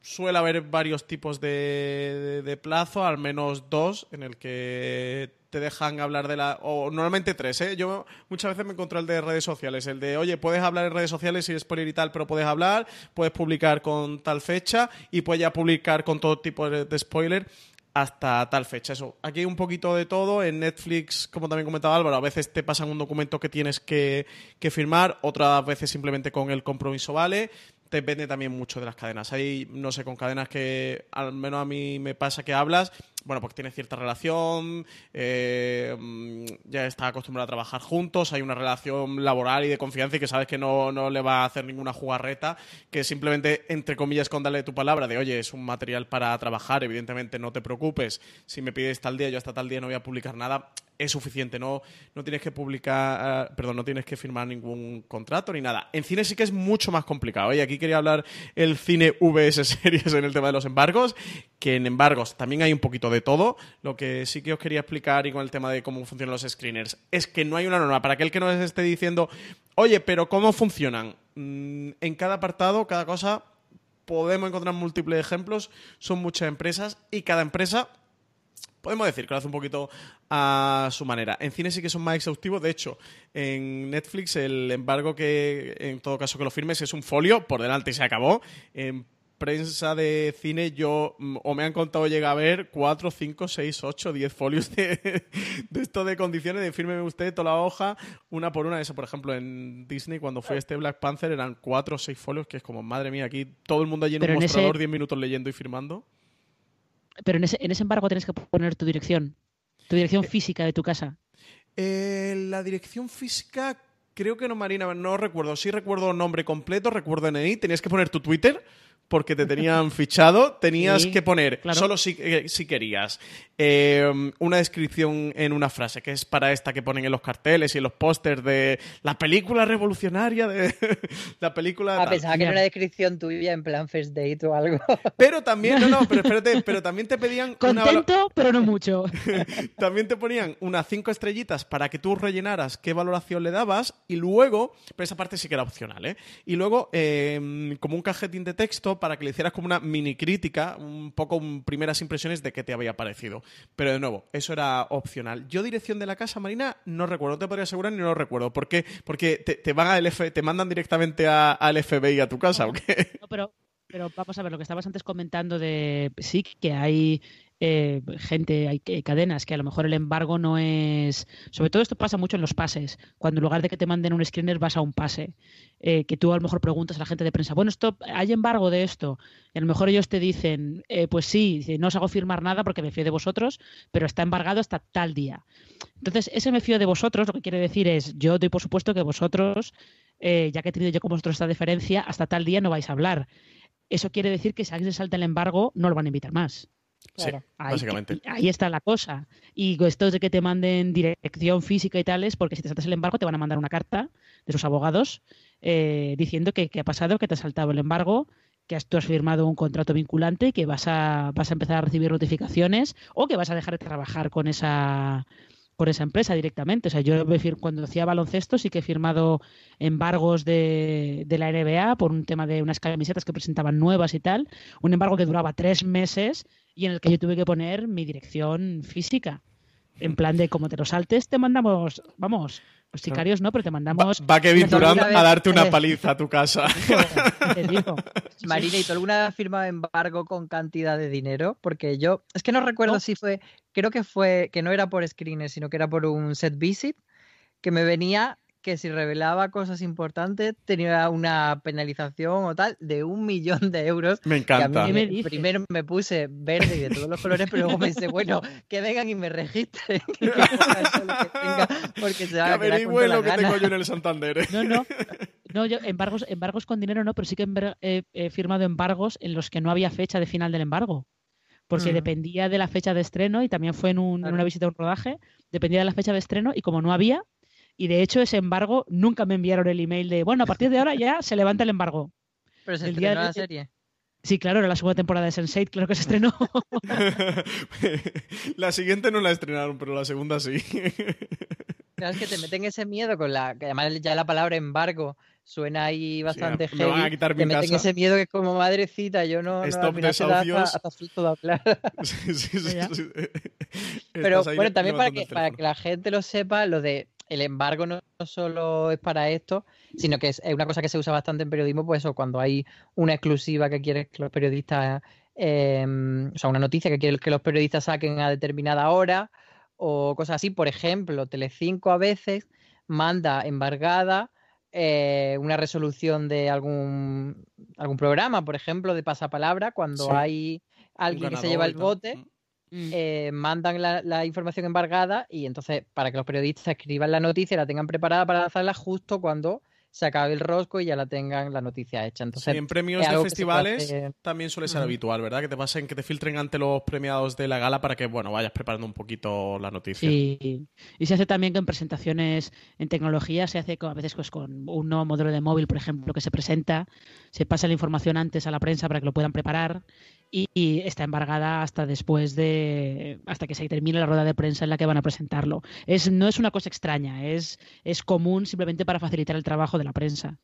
Speaker 4: suele haber varios tipos de- de plazo, al menos dos, en el que te dejan hablar de la... o normalmente tres, ¿eh? Yo muchas veces me encontré el de redes sociales, el de, oye, puedes hablar en redes sociales si es spoiler y tal, pero puedes hablar, puedes publicar con tal fecha y puedes ya publicar con todo tipo de spoiler hasta tal fecha. Eso, aquí hay un poquito de todo. En Netflix, como también comentaba Álvaro, a veces te pasan un documento que tienes que, que firmar, otras veces simplemente con el compromiso vale. Depende también mucho de las cadenas. Hay, no sé, con cadenas que al menos a mí me pasa que hablas, bueno, porque tienes cierta relación, eh, mm, ya está acostumbrado a trabajar juntos, hay una relación laboral y de confianza y que sabes que no, no le va a hacer ninguna jugarreta, que simplemente, entre comillas, con darle tu palabra de, oye, es un material para trabajar, evidentemente no te preocupes, si me pides tal día, yo hasta tal día no voy a publicar nada, es suficiente, no, no tienes que publicar, eh, perdón, no tienes que firmar ningún contrato ni nada. En cine sí que es mucho más complicado, ¿eh? y aquí quería hablar el cine VS <laughs> series en el tema de los embargos, que en embargos también hay un poquito de todo, lo que sí que os quería explicar y con el tema de cómo funcionan los screeners, es que no hay una norma, para aquel que nos esté diciendo, oye, pero ¿cómo funcionan? Mm, en cada apartado, cada cosa, podemos encontrar múltiples ejemplos, son muchas empresas y cada empresa podemos decir que lo hace un poquito a su manera. En cine sí que son más exhaustivos. De hecho, en Netflix el embargo que, en todo caso que lo firmes, es un folio por delante y se acabó. En prensa de cine, yo mm, o me han contado llega a ver 4, 5, 6, 8, 10 folios de, de esto de condiciones de fírmeme usted toda la hoja, una por una. Eso, por ejemplo, en Disney, cuando fue este Black Panther, eran 4 o 6 folios, que es como, madre mía, aquí todo el mundo allí en
Speaker 5: Pero
Speaker 4: un
Speaker 5: en ese-
Speaker 4: mostrador, 10 minutos leyendo y firmando.
Speaker 5: Pero en ese, en ese embargo tienes que poner tu dirección, tu dirección física de tu casa.
Speaker 4: Eh, la dirección física, creo que no, Marina, no recuerdo. Sí recuerdo nombre completo, recuerdo NI. Tenías que poner tu Twitter porque te tenían fichado. Tenías
Speaker 5: Sí,
Speaker 4: que poner,
Speaker 5: claro.
Speaker 4: solo si, eh, si querías, eh, una descripción en una frase, que es para esta que ponen en los carteles y en los pósters de la película revolucionaria de <laughs> la película...
Speaker 6: Ah, pensaba que era una descripción tuya en plan first date o algo. <laughs>
Speaker 4: Pero también, no, no, pero espérate, pero también te pedían una
Speaker 5: Contento, pero no mucho. <laughs>
Speaker 4: También te ponían unas cinco estrellitas para que tú rellenaras qué valoración le dabas y luego, pero esa parte sí que era opcional, ¿eh? Y luego eh, como un cajetín de texto para que le hicieras como una mini crítica, un poco primeras impresiones de qué te había parecido. Pero de nuevo, eso era opcional. Yo dirección de la casa, Marina, no recuerdo, te podría asegurar ni no lo recuerdo. ¿Por qué? Porque te, van al te mandan directamente al FBI a tu casa, ¿o qué?
Speaker 5: No, pero, pero vamos a ver, lo que estabas antes comentando de sí que hay eh, gente, hay eh, cadenas que a lo mejor el embargo no es. Sobre todo esto pasa mucho en los pases. Cuando en lugar de que te manden un screener vas a un pase. Eh, que tú a lo mejor preguntas a la gente de prensa, bueno, esto, ¿hay embargo de esto? Y a lo mejor ellos te dicen, eh, pues sí, no os hago firmar nada porque me fío de vosotros, pero está embargado hasta tal día. Entonces, ese me fío de vosotros, lo que quiere decir es, yo doy por supuesto que vosotros, eh, ya que he tenido yo con vosotros esta diferencia, hasta tal día no vais a hablar. Eso quiere decir que si alguien se salta el embargo, no lo van a invitar más.
Speaker 6: Claro.
Speaker 4: Sí,
Speaker 5: Ahí,
Speaker 4: básicamente.
Speaker 5: ahí está la cosa. Y esto de que te manden dirección física y tales, porque si te saltas el embargo, te van a mandar una carta de sus abogados eh, diciendo que, que ha pasado, que te has saltado el embargo, que has, tú has firmado un contrato vinculante y que vas a, vas a empezar a recibir notificaciones o que vas a dejar de trabajar con esa con esa empresa directamente. O sea, yo cuando hacía baloncesto sí que he firmado embargos de, de la NBA por un tema de unas camisetas que presentaban nuevas y tal. Un embargo que duraba tres meses y en el que yo tuve que poner mi dirección física. En plan de como te lo saltes, te mandamos, vamos, los sicarios no, pero te
Speaker 4: Va,
Speaker 5: mandamos.
Speaker 4: va Kevin
Speaker 6: Una
Speaker 4: Durant a darte una <laughs>
Speaker 6: eh,
Speaker 4: paliza a tu casa. <laughs>
Speaker 5: Te digo. <laughs>
Speaker 6: Marina, ¿y tú alguna vez has firmado embargo con cantidad de dinero? Porque yo, es que no recuerdo
Speaker 5: No.
Speaker 6: si fue, creo que fue, que no era por screener, sino que era por un set visit, que me venía que si revelaba cosas importantes tenía una penalización o tal de un millón de euros.
Speaker 4: Me
Speaker 6: Que a
Speaker 4: encanta.
Speaker 6: mí
Speaker 5: ¿Qué me
Speaker 6: me-
Speaker 5: dices?
Speaker 6: primero me puse verde y de todos los colores, pero luego pensé, bueno, que vengan y me registren, <laughs> que lo que tenga, porque se
Speaker 4: Que <laughs>
Speaker 6: van a quedar con
Speaker 4: lo que
Speaker 6: gana.
Speaker 4: tengo yo en el Santander. ¿eh?
Speaker 5: No, no. <laughs> No, yo embargos, embargos con dinero no, pero sí que he, he firmado embargos en los que no había fecha de final del embargo. Porque
Speaker 6: Mm.
Speaker 5: dependía de la fecha de estreno y también fue en, un- en
Speaker 6: Claro.
Speaker 5: una visita a un rodaje, dependía de la fecha de estreno y como no había, y de hecho ese embargo nunca me enviaron el email de, bueno, a partir de ahora ya se levanta el embargo.
Speaker 6: Pero se
Speaker 5: el día
Speaker 6: estrenó la
Speaker 5: de-
Speaker 6: serie.
Speaker 5: Sí, claro, era la segunda temporada de Sense8, claro que se estrenó. <laughs>
Speaker 4: la siguiente no la estrenaron, pero la segunda sí. <laughs>
Speaker 6: Claro, es que te meten ese miedo con la. Que además ya la palabra embargo suena ahí bastante
Speaker 4: me van a
Speaker 6: heavy.
Speaker 4: quitar
Speaker 6: te
Speaker 4: mi
Speaker 6: meten
Speaker 4: casa.
Speaker 6: ese miedo que es como madrecita, yo no. no
Speaker 4: Stop desahucios.
Speaker 6: hasta, hasta susto de hablar. <laughs>
Speaker 4: Sí, sí, sí, sí.
Speaker 6: Pero bueno, también para que, para que la gente lo sepa, lo de el embargo no solo es para esto, sino que es, es una cosa que se usa bastante en periodismo, pues eso, cuando hay una exclusiva que quieres que los periodistas, eh, o sea, una noticia que quieres que los periodistas saquen a determinada hora o cosas así. Por ejemplo, Telecinco a veces manda embargada eh, una resolución de algún, algún programa, por ejemplo, de pasapalabra, cuando
Speaker 4: Sí.
Speaker 6: hay alguien que se lleva el bote
Speaker 5: Mm.
Speaker 6: eh, mandan la, la información embargada y entonces para que los periodistas escriban la noticia y la tengan preparada para lanzarla justo cuando se acabe el rosco y ya la tengan la noticia hecha. Entonces,
Speaker 4: Sí, en premios de festivales también suele ser habitual, ¿verdad? Que te pasen, que te filtren ante los premiados de la gala para que, bueno, vayas preparando un poquito la noticia.
Speaker 5: Sí, y se hace también que en presentaciones en tecnología se hace con- a veces pues, con un nuevo modelo de móvil, por ejemplo, que se presenta, se pasa la información antes a la prensa para que lo puedan preparar y, está embargada hasta después de hasta que se termine la rueda de prensa en la que van a presentarlo. Es no es una cosa extraña, es es común simplemente para facilitar el trabajo de la prensa.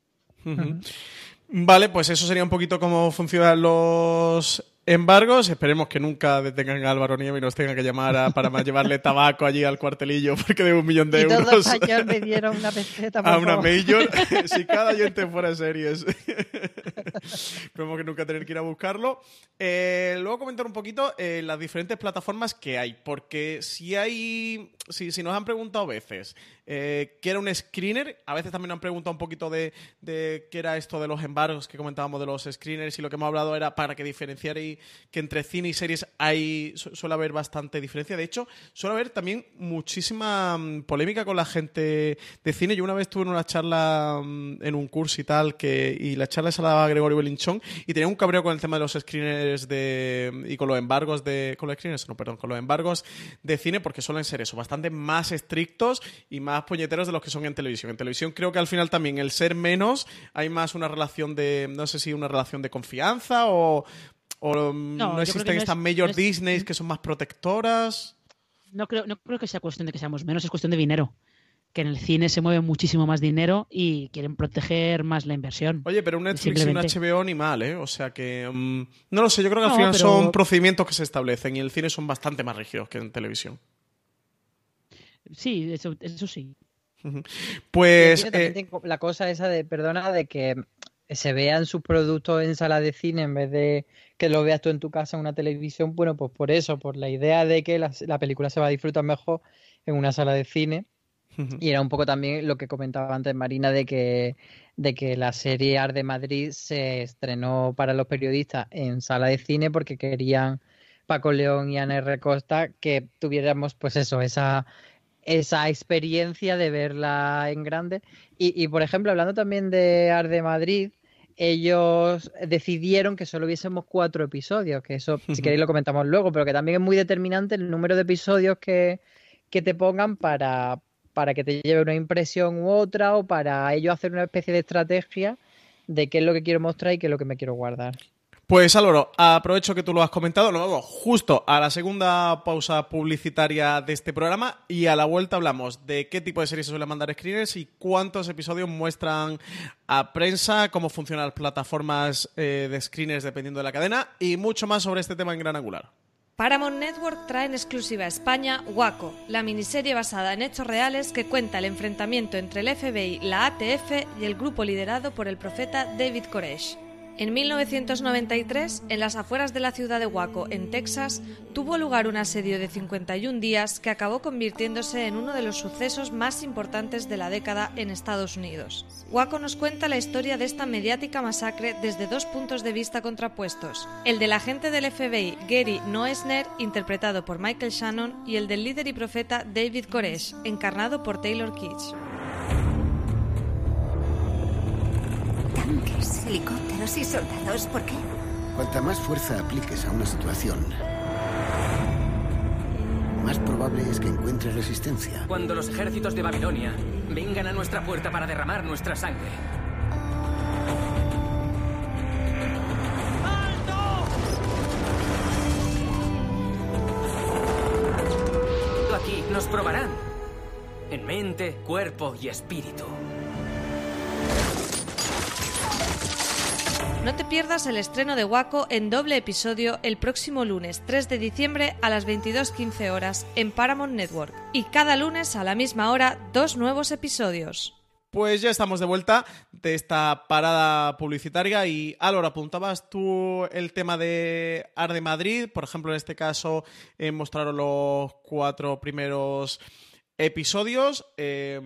Speaker 4: Vale, pues eso sería un poquito cómo funcionan los embargos. Esperemos que nunca detengan a Álvaro Nieve y nos tengan que llamar a- para más llevarle tabaco allí al cuartelillo porque debe un millón de
Speaker 6: y
Speaker 4: euros
Speaker 6: español me dieron una peseta <laughs> por
Speaker 4: a una major. <laughs> si cada oyente fuera series. <laughs> Esperemos que nunca tener que ir a buscarlo. Eh, luego comentar un poquito eh, las diferentes plataformas que hay, porque si hay, si, si nos han preguntado veces eh, qué era un screener, a veces también nos han preguntado un poquito de, de qué era esto de los embargos que comentábamos de los screeners y lo que hemos hablado era para que que entre cine y series hay su- suele haber bastante diferencia. De hecho, suele haber también muchísima mm, polémica con la gente de cine. Yo una vez tuve una charla mm, en un curso y tal, que, y la charla se la daba Gregorio Belinchón, y tenía un cabreo con el tema de los screeners de, y con los embargos de. Con los screeners, no, perdón, con los embargos de cine, porque suelen ser eso, bastante más estrictos y más puñeteros de los que son en televisión. En televisión creo que al final también el ser menos, hay más una relación de. No sé si una relación de confianza o. O
Speaker 5: No,
Speaker 4: existen
Speaker 5: no
Speaker 4: estas
Speaker 5: es-
Speaker 4: major
Speaker 5: no es-
Speaker 4: Disneys que son más protectoras.
Speaker 5: No creo, no creo que sea cuestión de que seamos menos, es cuestión de dinero. Que en el cine se mueve muchísimo más dinero y quieren proteger más la inversión.
Speaker 4: Oye, pero un Netflix y un. HBO ni mal, ¿eh? O sea que. mm, no lo sé, yo creo que al
Speaker 5: No,
Speaker 4: final
Speaker 5: pero-
Speaker 4: son procedimientos que se establecen y en el cine son bastante más rígidos que en televisión.
Speaker 5: Sí, eso, eso sí.
Speaker 4: Pues. Eh,
Speaker 6: la cosa esa de, perdona, de que se vean sus productos en sala de cine en vez de que lo veas tú en tu casa en una televisión. Bueno, pues por eso, por la idea de que la, la película se va a disfrutar mejor en una sala de cine. Y era un poco también lo que comentaba antes Marina de que, de que la serie Art de Madrid se estrenó para los periodistas en sala de cine porque querían Paco León y Ana R. Costa que tuviéramos pues eso, esa, esa experiencia de verla en grande. Y, y, por ejemplo, hablando también de Art de Madrid, ellos decidieron que solo hubiésemos cuatro episodios, que eso, si queréis, lo comentamos luego, pero que también es muy determinante el número de episodios que, que te pongan para, para que te lleve una impresión u otra o para ellos hacer una especie de estrategia de qué es lo que quiero mostrar y qué es lo que me quiero guardar.
Speaker 4: Pues Álvaro, aprovecho que tú lo has comentado, nos vamos justo a la segunda pausa publicitaria de este programa y a la vuelta hablamos de qué tipo de series se suelen mandar screeners y cuántos episodios muestran a prensa, cómo funcionan las plataformas eh, de screeners dependiendo de la cadena y mucho más sobre este tema en Gran Angular.
Speaker 8: Paramount Network trae en exclusiva a España Waco, la miniserie basada en hechos reales que cuenta el enfrentamiento entre el FBI, la ATF y el grupo liderado por el profeta David Koresh. En 1993, en las afueras de la ciudad de Waco, en Texas, tuvo lugar un asedio de 51 días que acabó convirtiéndose en uno de los sucesos más importantes de la década en Estados Unidos. Waco nos cuenta la historia de esta mediática masacre desde dos puntos de vista contrapuestos, el del agente del FBI Gary Noesner, interpretado por Michael Shannon, y el del líder y profeta David Koresh, encarnado por Taylor Kitsch.
Speaker 9: Tanques, helicópteros y soldados, ¿por qué?
Speaker 10: Cuanta más fuerza apliques a una situación, más probable es que encuentres resistencia.
Speaker 3: Cuando los ejércitos de Babilonia vengan a nuestra puerta para derramar nuestra sangre. Aquí nos probarán. En mente, cuerpo y espíritu.
Speaker 8: No te pierdas el estreno de Waco en doble episodio el próximo lunes 3 de diciembre a las 22.15 horas en Paramount Network. Y cada lunes a la misma hora, dos nuevos episodios.
Speaker 4: Pues ya estamos de vuelta de esta parada publicitaria y Álvaro, apuntabas tú el tema de Ar de Madrid, por ejemplo, en este caso eh, mostraron los cuatro primeros episodios. Eh,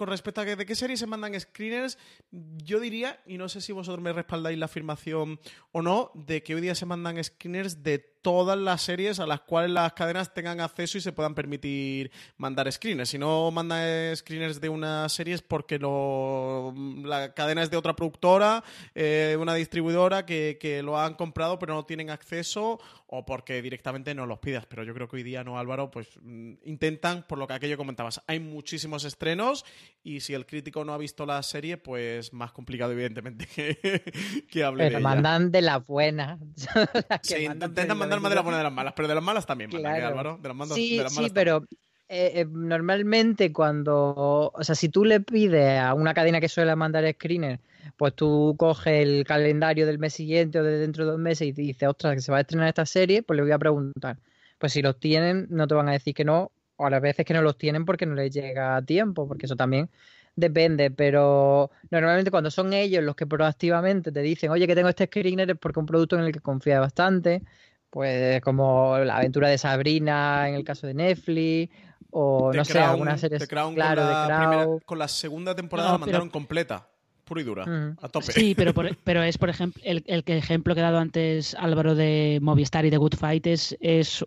Speaker 4: con respecto a que, de qué series se mandan screeners, yo diría, y no sé si vosotros me respaldáis la afirmación o no, de que hoy día se mandan screeners de todas las series a las cuales las cadenas tengan acceso y se puedan permitir mandar screeners. Si no mandan screeners de una serie es porque lo, la cadena es de otra productora, eh, una distribuidora que, que, lo han comprado pero no tienen acceso o porque directamente no los pidas. Pero yo creo que hoy día no, Álvaro, pues mm, intentan, por lo que aquello comentabas, hay muchísimos estrenos y si el crítico no ha visto la serie, pues más complicado evidentemente <laughs> que, que hable
Speaker 6: pero
Speaker 4: de
Speaker 6: mandan
Speaker 4: ella.
Speaker 6: de las buenas. <laughs>
Speaker 4: sí, intentan mandar de las buenas de las malas, pero de las malas también mandan,
Speaker 6: Claro.
Speaker 4: ¿eh, Álvaro? De las, mandas-
Speaker 6: Sí,
Speaker 4: de las
Speaker 6: sí,
Speaker 4: malas
Speaker 6: pero eh, eh, normalmente cuando, o sea, si tú le pides a una cadena que suele mandar screener, pues tú coges el calendario del mes siguiente o de dentro de dos meses y te dices, ostras, que se va a estrenar esta serie, pues le voy a preguntar. Pues si los tienen, no te van a decir que no, o a las veces que no los tienen porque no les llega a tiempo, porque eso también depende, pero normalmente cuando son ellos los que proactivamente te dicen, oye, que tengo este screener es porque es un producto en el que confía bastante, pues como la aventura de Sabrina en el caso de Netflix, o no sé, alguna serie
Speaker 4: claro,
Speaker 6: con, la
Speaker 4: con la segunda temporada la mandaron completa y dura, a tope.
Speaker 5: Sí, pero, <laughs> pero es, por ejemplo, el, el, ejemplo que ha dado antes Álvaro de Movistar y de Good Fight es,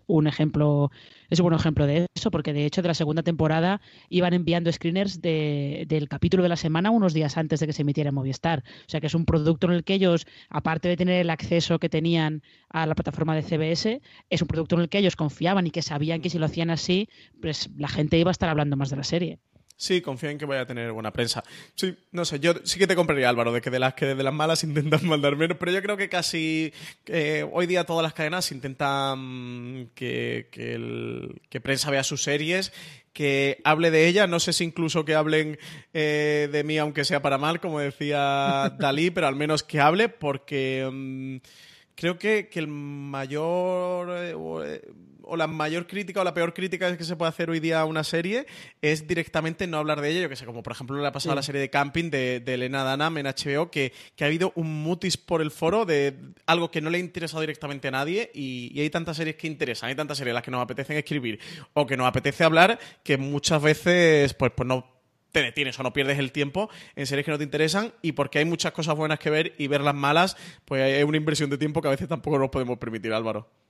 Speaker 5: un ejemplo, es un buen ejemplo de eso, porque de hecho de la segunda temporada iban enviando screeners del capítulo de la semana unos días antes de que se emitiera en Movistar. O sea que es un producto en el que ellos, aparte de tener el acceso que tenían a la plataforma de CBS, es un producto en el que ellos confiaban y que sabían que si lo hacían así, pues la gente iba a estar hablando más de la serie.
Speaker 4: Sí, confío en que vaya a tener buena prensa. Sí, no sé, yo sí que te compraría, Álvaro, de que de las que de las malas <laughs> intentan mandar menos, pero yo creo que casi eh, hoy día todas las cadenas intentan que, que, prensa vea sus series, que hable de ella, no sé si incluso que hablen eh, de mí, aunque sea para mal, como decía <laughs> Dalí, pero al menos que hable, porque mm, creo que, que, el mayor... Eh, o la mayor crítica o la peor crítica que se puede hacer hoy día a una serie es directamente no hablar de ella. Yo que sé, como por ejemplo le ha pasado a la serie de Camping de, Elena Danam en HBO, que, ha habido un mutis por el foro de algo que no le ha interesado directamente a nadie y, hay tantas series que interesan, hay tantas series a las que nos apetecen escribir o que nos apetece hablar que muchas veces pues, pues no te detienes o no pierdes el tiempo en series que no te interesan y porque hay muchas cosas buenas que ver y ver las malas, pues hay una inversión de tiempo que a veces tampoco nos podemos permitir, Álvaro.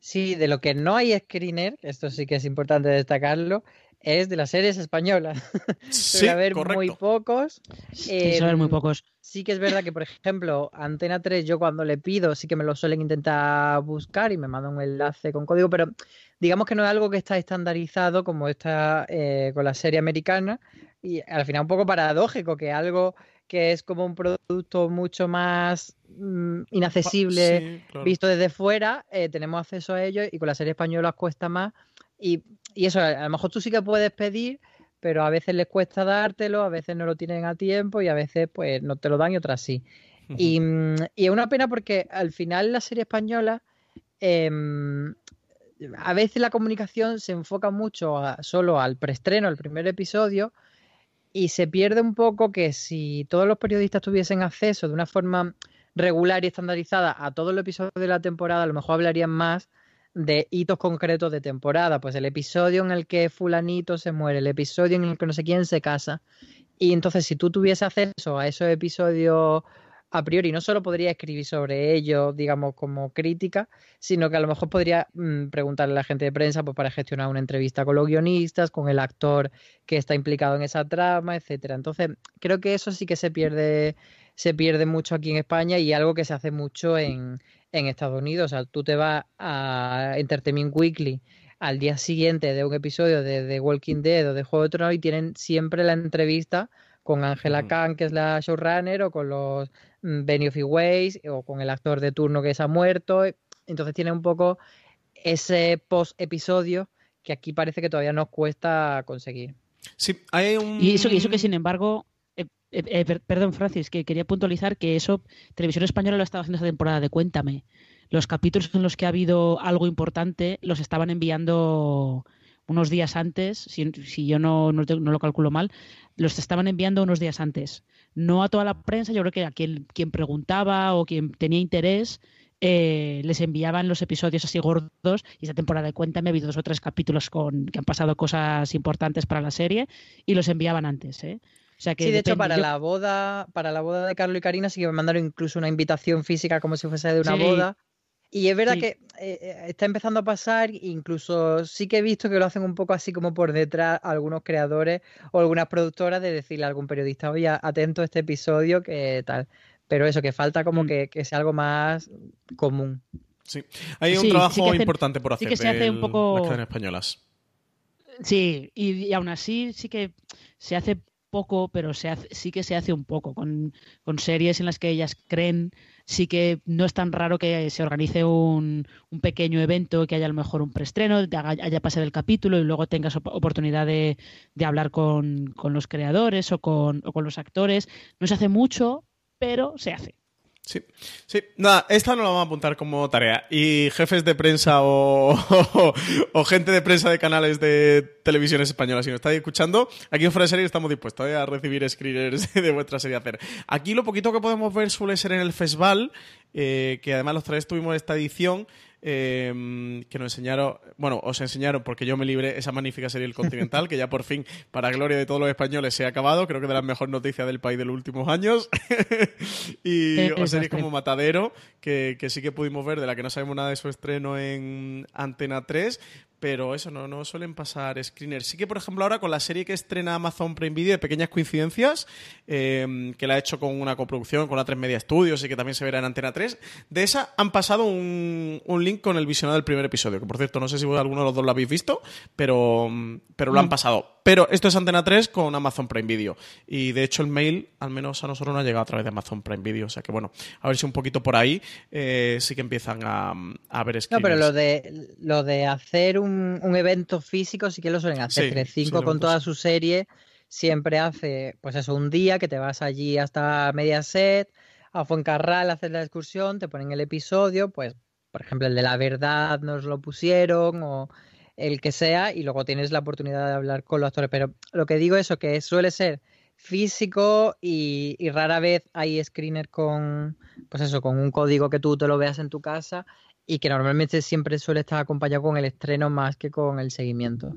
Speaker 6: Sí, de lo que no hay screener, esto sí que es importante destacarlo, es de las series españolas. <laughs>
Speaker 4: Sí,
Speaker 6: a haber muy pocos.
Speaker 5: Sí, haber muy em, pocos.
Speaker 6: Sí que es verdad que, por ejemplo, Antena 3, yo cuando le pido, sí que me lo suelen intentar buscar y me mandan un enlace con código, pero digamos que no es algo que está estandarizado como está eh, con la serie americana. Y al final un poco paradójico que algo que es como un producto mucho más mm, inaccesible visto desde fuera, eh, tenemos acceso a ello y con la serie española cuesta más. Y, eso, a lo mejor tú sí que puedes pedir, pero a veces les cuesta dártelo, a veces no lo tienen a tiempo y a veces pues no te lo dan y otras sí. y, mm, y, es una pena porque al final la serie española, em, a veces la comunicación se enfoca mucho solo al preestreno, al primer episodio, y se pierde un poco que si todos los periodistas tuviesen acceso de una forma regular y estandarizada a todos los episodios de la temporada, a lo mejor hablarían más de hitos concretos de temporada, pues el episodio en el que fulanito se muere, el episodio en el que no sé quién se casa. Y entonces si tú tuviese acceso a esos episodios a priori no solo podría escribir sobre ello, digamos, como crítica, sino que a lo mejor podría mm, preguntarle a la gente de prensa pues, para gestionar una entrevista con los guionistas, con el actor que está implicado en esa trama, etcétera. Entonces, creo que eso sí que se pierde, se pierde mucho aquí en España y algo que se hace mucho en, en Estados Unidos. O sea, tú te vas a Entertainment Weekly al día siguiente de un episodio de The Walking Dead o de Juego de Tronos y tienen siempre la entrevista con Angela Khan, que es la showrunner, o con los mm, Benioff Ways, o con el actor de turno que se ha muerto. Entonces tiene un poco ese post-episodio que aquí parece que todavía nos cuesta conseguir.
Speaker 4: Sí, hay un...
Speaker 5: Y eso, y eso que, sin embargo, eh, eh, eh, perdón, Francis, que quería puntualizar que eso Televisión Española lo estaba haciendo esta temporada de Cuéntame. Los capítulos en los que ha habido algo importante los estaban enviando unos días antes, si, yo no, no, lo calculo mal, los estaban enviando unos días antes. No a toda la prensa, yo creo que a quien, quien preguntaba o quien tenía interés, eh, les enviaban los episodios así gordos y esa temporada de Cuéntame ha habido dos o tres capítulos con que han pasado cosas importantes para la serie y los enviaban antes, ¿eh? O sea que
Speaker 6: sí, de hecho, para la boda, para la boda de Carlos y Karina sí que me mandaron incluso una invitación física como si fuese de una boda. Y es verdad que eh, eh, está empezando a pasar, incluso sí que he visto que lo hacen un poco así como por detrás algunos creadores o algunas productoras de decirle a algún periodista, oye, atento a este episodio, que tal. Pero eso, que falta como mm. que, sea algo más común.
Speaker 4: Sí, hay un trabajo importante por hacer
Speaker 5: sí que se hace un poco...
Speaker 4: las cadenas españolas.
Speaker 5: Sí, y, aún así sí que se hace poco, pero se sí que se hace un poco con, con series en las que ellas creen sí que no es tan raro que se organice un, pequeño evento, que haya a lo mejor un preestreno, haya pasado el capítulo y luego tengas oportunidad de, hablar con, los creadores o con, los actores. No se hace mucho, pero se hace.
Speaker 4: Sí, sí. Nada, esta no la vamos a apuntar como tarea. Y jefes de prensa o, <laughs> o, gente de prensa de canales de televisiones españolas, si nos estáis escuchando, aquí en Fuera estamos dispuestos eh, a recibir screeners <laughs> de vuestra serie a hacer. Aquí lo poquito que podemos ver suele ser en el festival, eh, que además los tres tuvimos esta edición Em, que nos enseñaron, bueno, os enseñaron porque yo me libré esa magnífica serie El Continental, que ya por fin, para gloria de todos los españoles, se ha acabado. Creo que de las mejores noticias del país de los últimos años. <laughs> y o series como Matadero, que, que, sí que pudimos ver, de la que no sabemos nada de su estreno en Antena 3, pero eso no, no suelen pasar screeners. Sí que, por ejemplo, ahora con la serie que estrena Amazon Prime Video de Pequeñas Coincidencias, em, que la ha hecho con una coproducción con la 3 Media Studios y que también se verá en Antena 3, de esa han pasado un, link con el visionado del primer episodio, que por cierto, no sé si alguno de los dos lo habéis visto, pero, pero lo han mm. pasado. Pero esto es Antena 3 con Amazon Prime Video. Y de hecho el mail, al menos a nosotros, no ha llegado a través de Amazon Prime Video. O sea que bueno, a ver si un poquito por ahí eh, sí que empiezan a, a ver screeners.
Speaker 6: No, pero lo de, lo de hacer un, evento físico sí que lo suelen hacer. Sí, 5 con toda su serie siempre hace, pues eso, un día que te vas allí hasta Mediaset, a Fuencarral, a hacer la excursión, te ponen el episodio, pues, por ejemplo, el de la verdad nos lo pusieron o el que sea, y luego tienes la oportunidad de hablar con los actores. Pero lo que digo es que suele ser físico y, y, rara vez hay screener con, pues eso, con un código que tú te lo veas en tu casa y que normalmente siempre suele estar acompañado con el estreno más que con el seguimiento.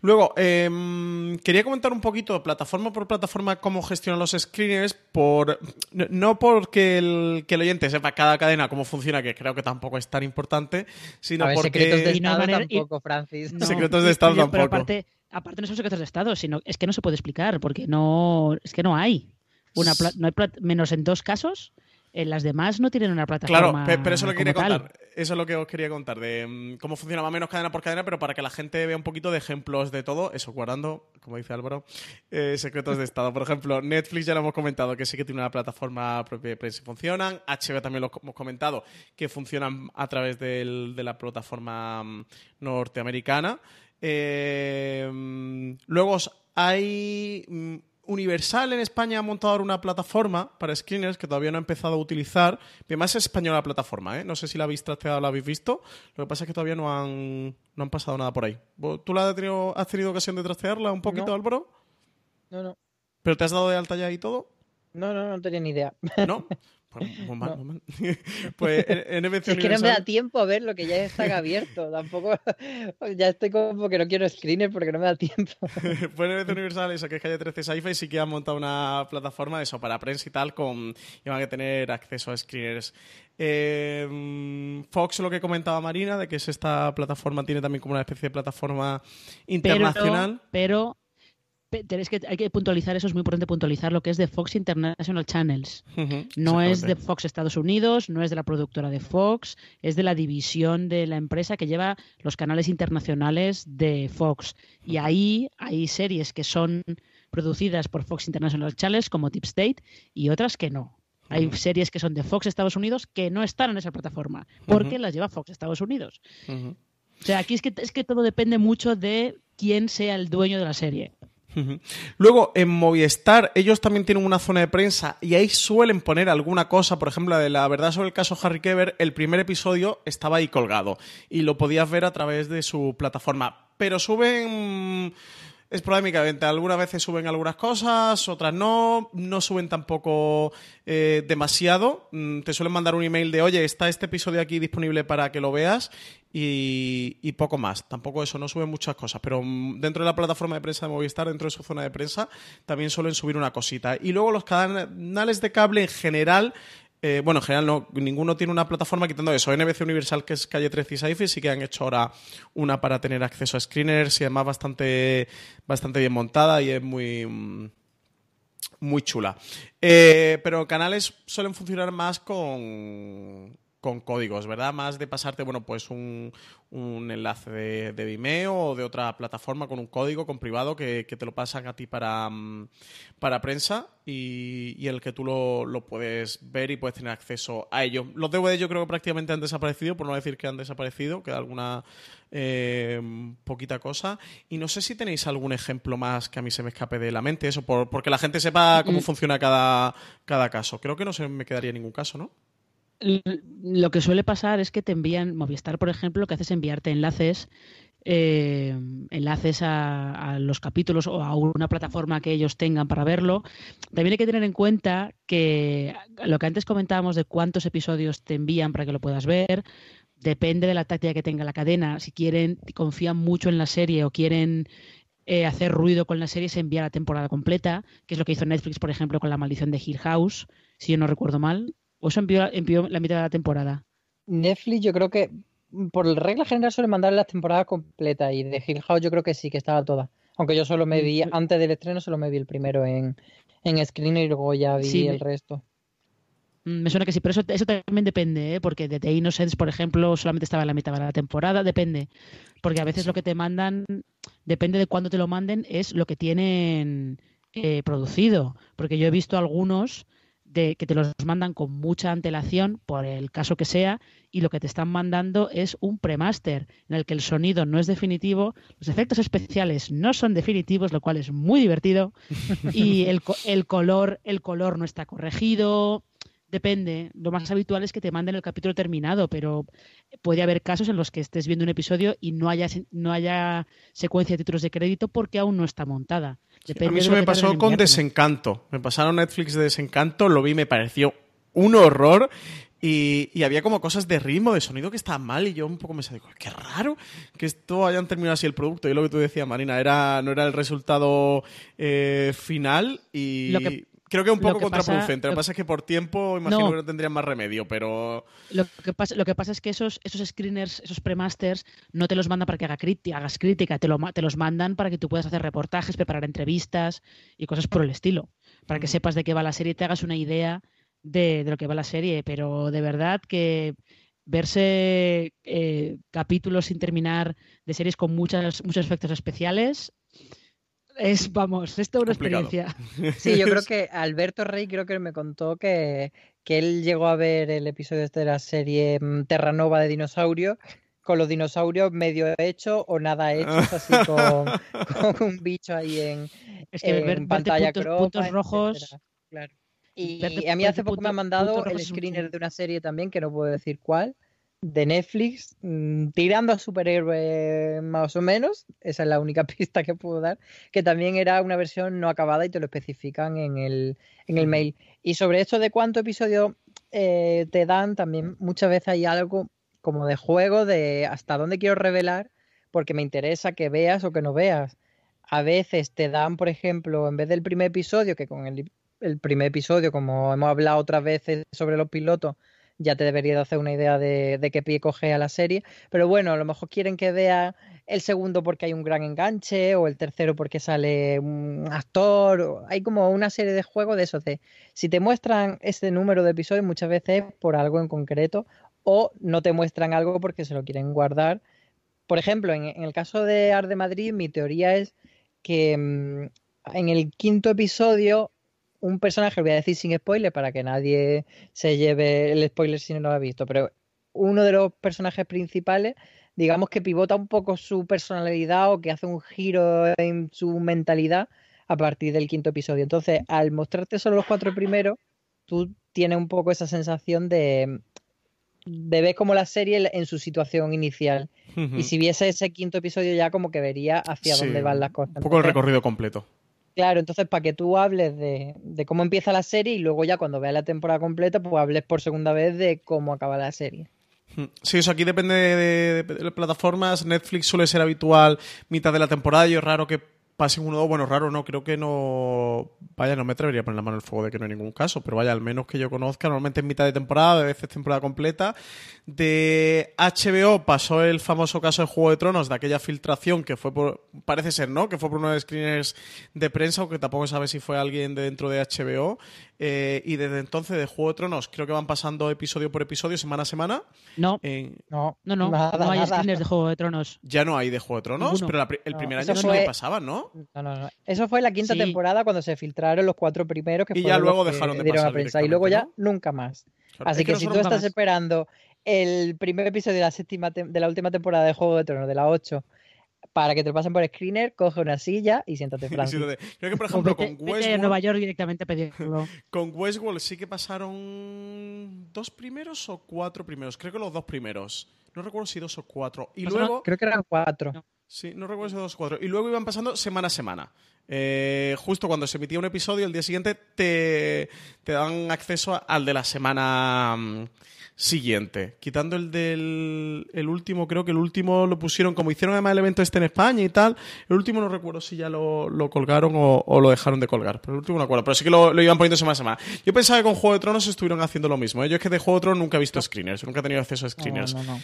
Speaker 4: Luego, em, quería comentar un poquito, plataforma por plataforma, cómo gestionan los screeners, por no porque el, que el oyente sepa cada cadena cómo funciona, que creo que tampoco es tan importante, sino porque...
Speaker 6: Secretos de Estado tampoco, Francis. <laughs>
Speaker 4: secretos de Estado tampoco. Pero
Speaker 5: aparte, aparte no son secretos de Estado, sino es que no se puede explicar, porque no es que no hay. Una no hay menos en dos casos las demás no tienen una plataforma.
Speaker 4: Claro, pero eso lo quería contar. Eso es lo que os quería contar, de mm, cómo funciona más o menos cadena por cadena, pero para que la gente vea un poquito de ejemplos de todo, eso guardando, como dice Álvaro, eh, secretos de estado. Por ejemplo, Netflix ya lo hemos comentado que sí que tiene una plataforma propia de prensa y funcionan. HBO también lo hemos comentado que funcionan a través de la plataforma mm, norteamericana. Eh, mm, luego hay Universal en España ha montado una plataforma para screeners que todavía no ha empezado a utilizar. Además es española la plataforma, ¿eh? No sé si la habéis trasteado o la habéis visto. Lo que pasa es que todavía no han, no han pasado nada por ahí. ¿Tú la has tenido, has tenido ocasión de trastearla un poquito, Álvaro?
Speaker 6: No, no.
Speaker 4: ¿Pero te has dado de alta ya y todo?
Speaker 6: No, no, no tenía ni idea.
Speaker 4: ¿No? <laughs> <laughs> Pues, mal, mal. <laughs> pues NBC
Speaker 6: Es que no me da tiempo a ver lo que ya está abierto. Tampoco. <laughs> ya estoy como que no quiero screener porque no me da tiempo.
Speaker 4: pues NBC Universal, eso que es calle 13 Sci-Fi, sí que ha montado una plataforma de eso para prensa y tal, con. y van a tener acceso a screeners. Eh, Fox, lo que comentaba Marina, de que es esta plataforma, tiene también como una especie de plataforma internacional.
Speaker 5: pero que, hay que puntualizar, eso es muy importante puntualizar lo que es de Fox International Channels. no es de Fox Estados Unidos, no es de la productora de Fox, es de la división de la empresa que lleva los canales internacionales de Fox. Y ahí hay series que son producidas por Fox International Channels como Deep State y otras que no. Hay series que son de Fox Estados Unidos que no están en esa plataforma porque las lleva Fox Estados Unidos. O sea, aquí es que, es que todo depende mucho de quién sea el dueño de la serie.
Speaker 4: Luego, en Movistar, ellos también tienen una zona de prensa y ahí suelen poner alguna cosa, por ejemplo, de la verdad sobre el caso Harry Keber, el primer episodio estaba ahí colgado y lo podías ver a través de su plataforma. Pero suben esporádicamente. Algunas veces suben algunas cosas, otras no. No suben tampoco eh, demasiado. Mm, te suelen mandar un email de, oye, está este episodio aquí disponible para que lo veas y, y, poco más. Tampoco eso, no suben muchas cosas. Pero mm, dentro de la plataforma de prensa de Movistar, dentro de su zona de prensa, también suelen subir una cosita. Y luego los canales de cable en general eh, bueno, en general no, ninguno tiene una plataforma quitando eso. NBC Universal, que es Calle 13 y sí que han hecho ahora una para tener acceso a screeners y además bastante, bastante bien montada y es muy, muy chula. Eh, pero canales suelen funcionar más con con códigos, ¿verdad? Más de pasarte, bueno, pues un, un enlace de, de, Vimeo o de otra plataforma con un código, con privado, que, que te lo pasan a ti para, mm, para prensa y, y, el que tú lo, lo, puedes ver y puedes tener acceso a ello. Los DVDs yo creo que prácticamente han desaparecido, por no decir que han desaparecido, queda alguna eh, poquita cosa. Y no sé si tenéis algún ejemplo más que a mí se me escape de la mente, eso, por, porque la gente sepa cómo mm. funciona cada, cada caso. Creo que no se me quedaría ningún caso, ¿no?
Speaker 5: Lo que suele pasar es que te envían, Movistar, por ejemplo, lo que hace es enviarte enlaces, eh, enlaces a, a, los capítulos o a una plataforma que ellos tengan para verlo. También hay que tener en cuenta que lo que antes comentábamos de cuántos episodios te envían para que lo puedas ver, depende de la táctica que tenga la cadena. Si quieren, confían mucho en la serie o quieren eh, hacer ruido con la serie, se envía la temporada completa, que es lo que hizo Netflix, por ejemplo, con La Maldición de Hill House, si yo no recuerdo mal ¿O eso envió, la mitad de la temporada?
Speaker 6: Netflix yo creo que por regla general suele mandar la temporada completa y de Hill House yo creo que sí, que estaba toda. Aunque yo solo me vi, mm, antes del estreno solo me vi el primero en, en screen y luego ya vi el resto.
Speaker 5: Mm, me suena que sí, pero eso, eso también depende, ¿eh? porque de The Innocence, por ejemplo, solamente estaba en la mitad de la temporada, depende. Porque a veces lo que te mandan, depende de cuándo te lo manden, es lo que tienen eh, producido. Porque yo he visto algunos de que te los mandan con mucha antelación por el caso que sea y lo que te están mandando es un premaster en el que el sonido no es definitivo, los efectos especiales no son definitivos, lo cual es muy divertido <laughs> y el, el color el color no está corregido, Depende. Lo más habitual es que te manden el capítulo terminado, pero puede haber casos en los que estés viendo un episodio y no haya, no haya secuencia de títulos de crédito porque aún no está montada.
Speaker 4: A mí eso me pasó con Desencanto. Me pasaron Netflix de Desencanto, lo vi, me pareció un horror. Y, había como cosas de ritmo, de sonido que estaban mal y yo un poco me digo, qué raro que esto hayan terminado así el producto. Y lo que tú decías, Marina, era, no era el resultado eh, final y... Creo que un poco contraproducente. lo que pasa es que por tiempo imagino que no tendrían más remedio, pero.
Speaker 5: Lo que pasa, lo que pasa es que esos, esos screeners, esos premasters, no te los mandan para que haga hagas crítica, te, lo, te los mandan para que tú puedas hacer reportajes, preparar entrevistas y cosas por el estilo. Para que sepas de qué va la serie y te hagas una idea de, de lo que va la serie. Pero de verdad que verse eh, capítulos sin terminar de series con muchas, muchos efectos especiales es, vamos, esto es una experiencia. <laughs>
Speaker 6: Sí, yo creo que Alberto Rey creo que me contó que, que él llegó a ver el episodio este de la serie mm, Terranova de dinosaurio con los dinosaurios medio hechos o nada hechos, así <laughs> con, con, un bicho ahí en,
Speaker 5: es que
Speaker 6: en pantalla
Speaker 5: puntos, puntos rojos.
Speaker 6: Claro. Y, a mí hace poco me han mandado el screener de una serie también, que no puedo decir cuál, de Netflix, mm, tirando a superhéroe más o menos, esa es la única <laughs> pista que puedo dar, que también era una versión no acabada y te lo especifican en el, en el mail. Y sobre esto de cuánto episodio eh, te dan, también muchas veces hay algo como de juego de hasta dónde quiero revelar, porque me interesa que veas o que no veas. A veces te dan, por ejemplo, en vez del primer episodio, que con el, el primer episodio, como hemos hablado otras veces sobre los pilotos, ya te debería de hacer una idea de, de qué pie coge a la serie. Pero bueno, a lo mejor quieren que vea el segundo porque hay un gran enganche, o el tercero porque sale un actor. hay como una serie de juegos de esos de si te muestran este número de episodios, muchas veces por algo en concreto, o no te muestran algo porque se lo quieren guardar. Por ejemplo, en, el caso de Art de Madrid, mi teoría es que mm, en el quinto episodio un personaje, lo voy a decir sin spoiler para que nadie se lleve el spoiler si no lo ha visto, pero uno de los personajes principales, digamos que pivota un poco su personalidad o que hace un giro en su mentalidad a partir del quinto episodio. Entonces, al mostrarte solo los cuatro primeros, tú tienes un poco esa sensación de, de ver como la serie en su situación inicial. Y si viese ese quinto episodio ya como que vería hacia dónde van las cosas.
Speaker 4: Un poco el recorrido completo.
Speaker 6: Claro, entonces para que tú hables de, cómo empieza la serie y luego ya cuando veas la temporada completa, pues hables por segunda vez de cómo acaba la serie.
Speaker 4: Hmm. Sí, eso aquí depende de, las plataformas. Netflix suele ser habitual mitad de la temporada y es raro que pasen uno o dos, bueno, raro no, creo que no, vaya, no me atrevería a poner la mano el fuego de que no hay ningún caso, pero vaya, al menos que yo conozca, normalmente en mitad de temporada, de veces temporada completa. De HBO pasó el famoso caso de Juego de Tronos, de aquella filtración que fue por, parece ser, ¿no? Que fue por uno de screeners de prensa, aunque tampoco sabe si fue alguien de dentro de HBO. Eh, y desde entonces de Juego de Tronos creo que van pasando episodio por episodio, semana a semana.
Speaker 5: No,
Speaker 4: En-
Speaker 6: No,
Speaker 5: no, no,
Speaker 6: nada,
Speaker 5: no hay
Speaker 6: nada.
Speaker 5: de Juego de Tronos.
Speaker 4: ya no hay de Juego de Tronos,
Speaker 5: Ninguno.
Speaker 4: pero la el
Speaker 6: No,
Speaker 4: primer año sí
Speaker 6: fue-
Speaker 4: que pasaban, ¿no?
Speaker 6: No, no, no. Eso fue la quinta
Speaker 5: Sí.
Speaker 6: temporada cuando se filtraron los cuatro primeros que
Speaker 4: Y ya
Speaker 6: los
Speaker 4: luego
Speaker 6: que
Speaker 4: dejaron de
Speaker 6: a
Speaker 4: pasar
Speaker 6: prensa. Y luego ya nunca más.
Speaker 4: Claro,
Speaker 6: Así
Speaker 4: es
Speaker 6: que, si tú estás
Speaker 5: más.
Speaker 6: esperando el primer episodio de la séptima de la última temporada de Juego de Tronos, de la 8, para que te lo pasen por screener, coge una silla y siéntate, <laughs>
Speaker 4: de- Creo que, por ejemplo,
Speaker 5: vete,
Speaker 4: con Westworld,
Speaker 5: Nueva York directamente pedirlo. <laughs>
Speaker 4: con Westworld sí que pasaron dos primeros o cuatro primeros. Creo que los dos primeros. No recuerdo si dos o cuatro. Y luego,
Speaker 6: Creo que eran cuatro.
Speaker 4: Sí, no recuerdo si dos o cuatro. Y luego iban pasando semana a semana. Eh, justo cuando se emitía un episodio, el día siguiente te, te dan acceso a- al de la semana mm, siguiente. Quitando el del el último, creo que el último lo pusieron, como hicieron además el evento este en España y tal. El último no recuerdo si ya lo, lo colgaron o, o lo dejaron de colgar. Pero el último no recuerdo. Pero sí que lo, lo iban poniendo semana a semana. Yo pensaba que con Juego de Tronos estuvieron haciendo lo mismo. ¿eh? Yo es que de Juego de Tronos nunca he visto screeners. Nunca he tenido acceso a screeners.
Speaker 6: No, no, no.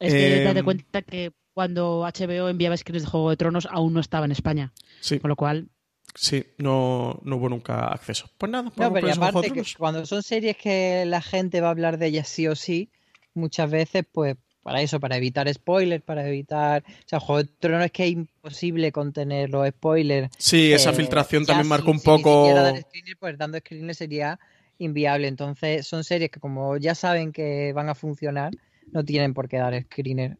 Speaker 5: Es que date
Speaker 4: Em,
Speaker 5: cuenta que cuando HBO enviaba screens de Juego de Tronos aún no estaba en España.
Speaker 4: Sí,
Speaker 5: Con lo cual,
Speaker 4: sí, no, no hubo nunca acceso. Pues nada,
Speaker 6: No, pero aparte
Speaker 4: de
Speaker 6: que
Speaker 4: Tronos.
Speaker 6: cuando son series que la gente va a hablar de ellas sí o sí, muchas veces, pues, para eso, para evitar spoilers, para evitar. O sea, Juego de Tronos es que es imposible contener los spoilers.
Speaker 4: Sí, esa
Speaker 6: Eh,
Speaker 4: filtración también
Speaker 6: si-
Speaker 4: marcó un
Speaker 6: si
Speaker 4: poco.
Speaker 6: siquiera dar screener, pues dando screener sería inviable. Entonces, son series que, como ya saben que van a funcionar, no tienen por qué dar screener.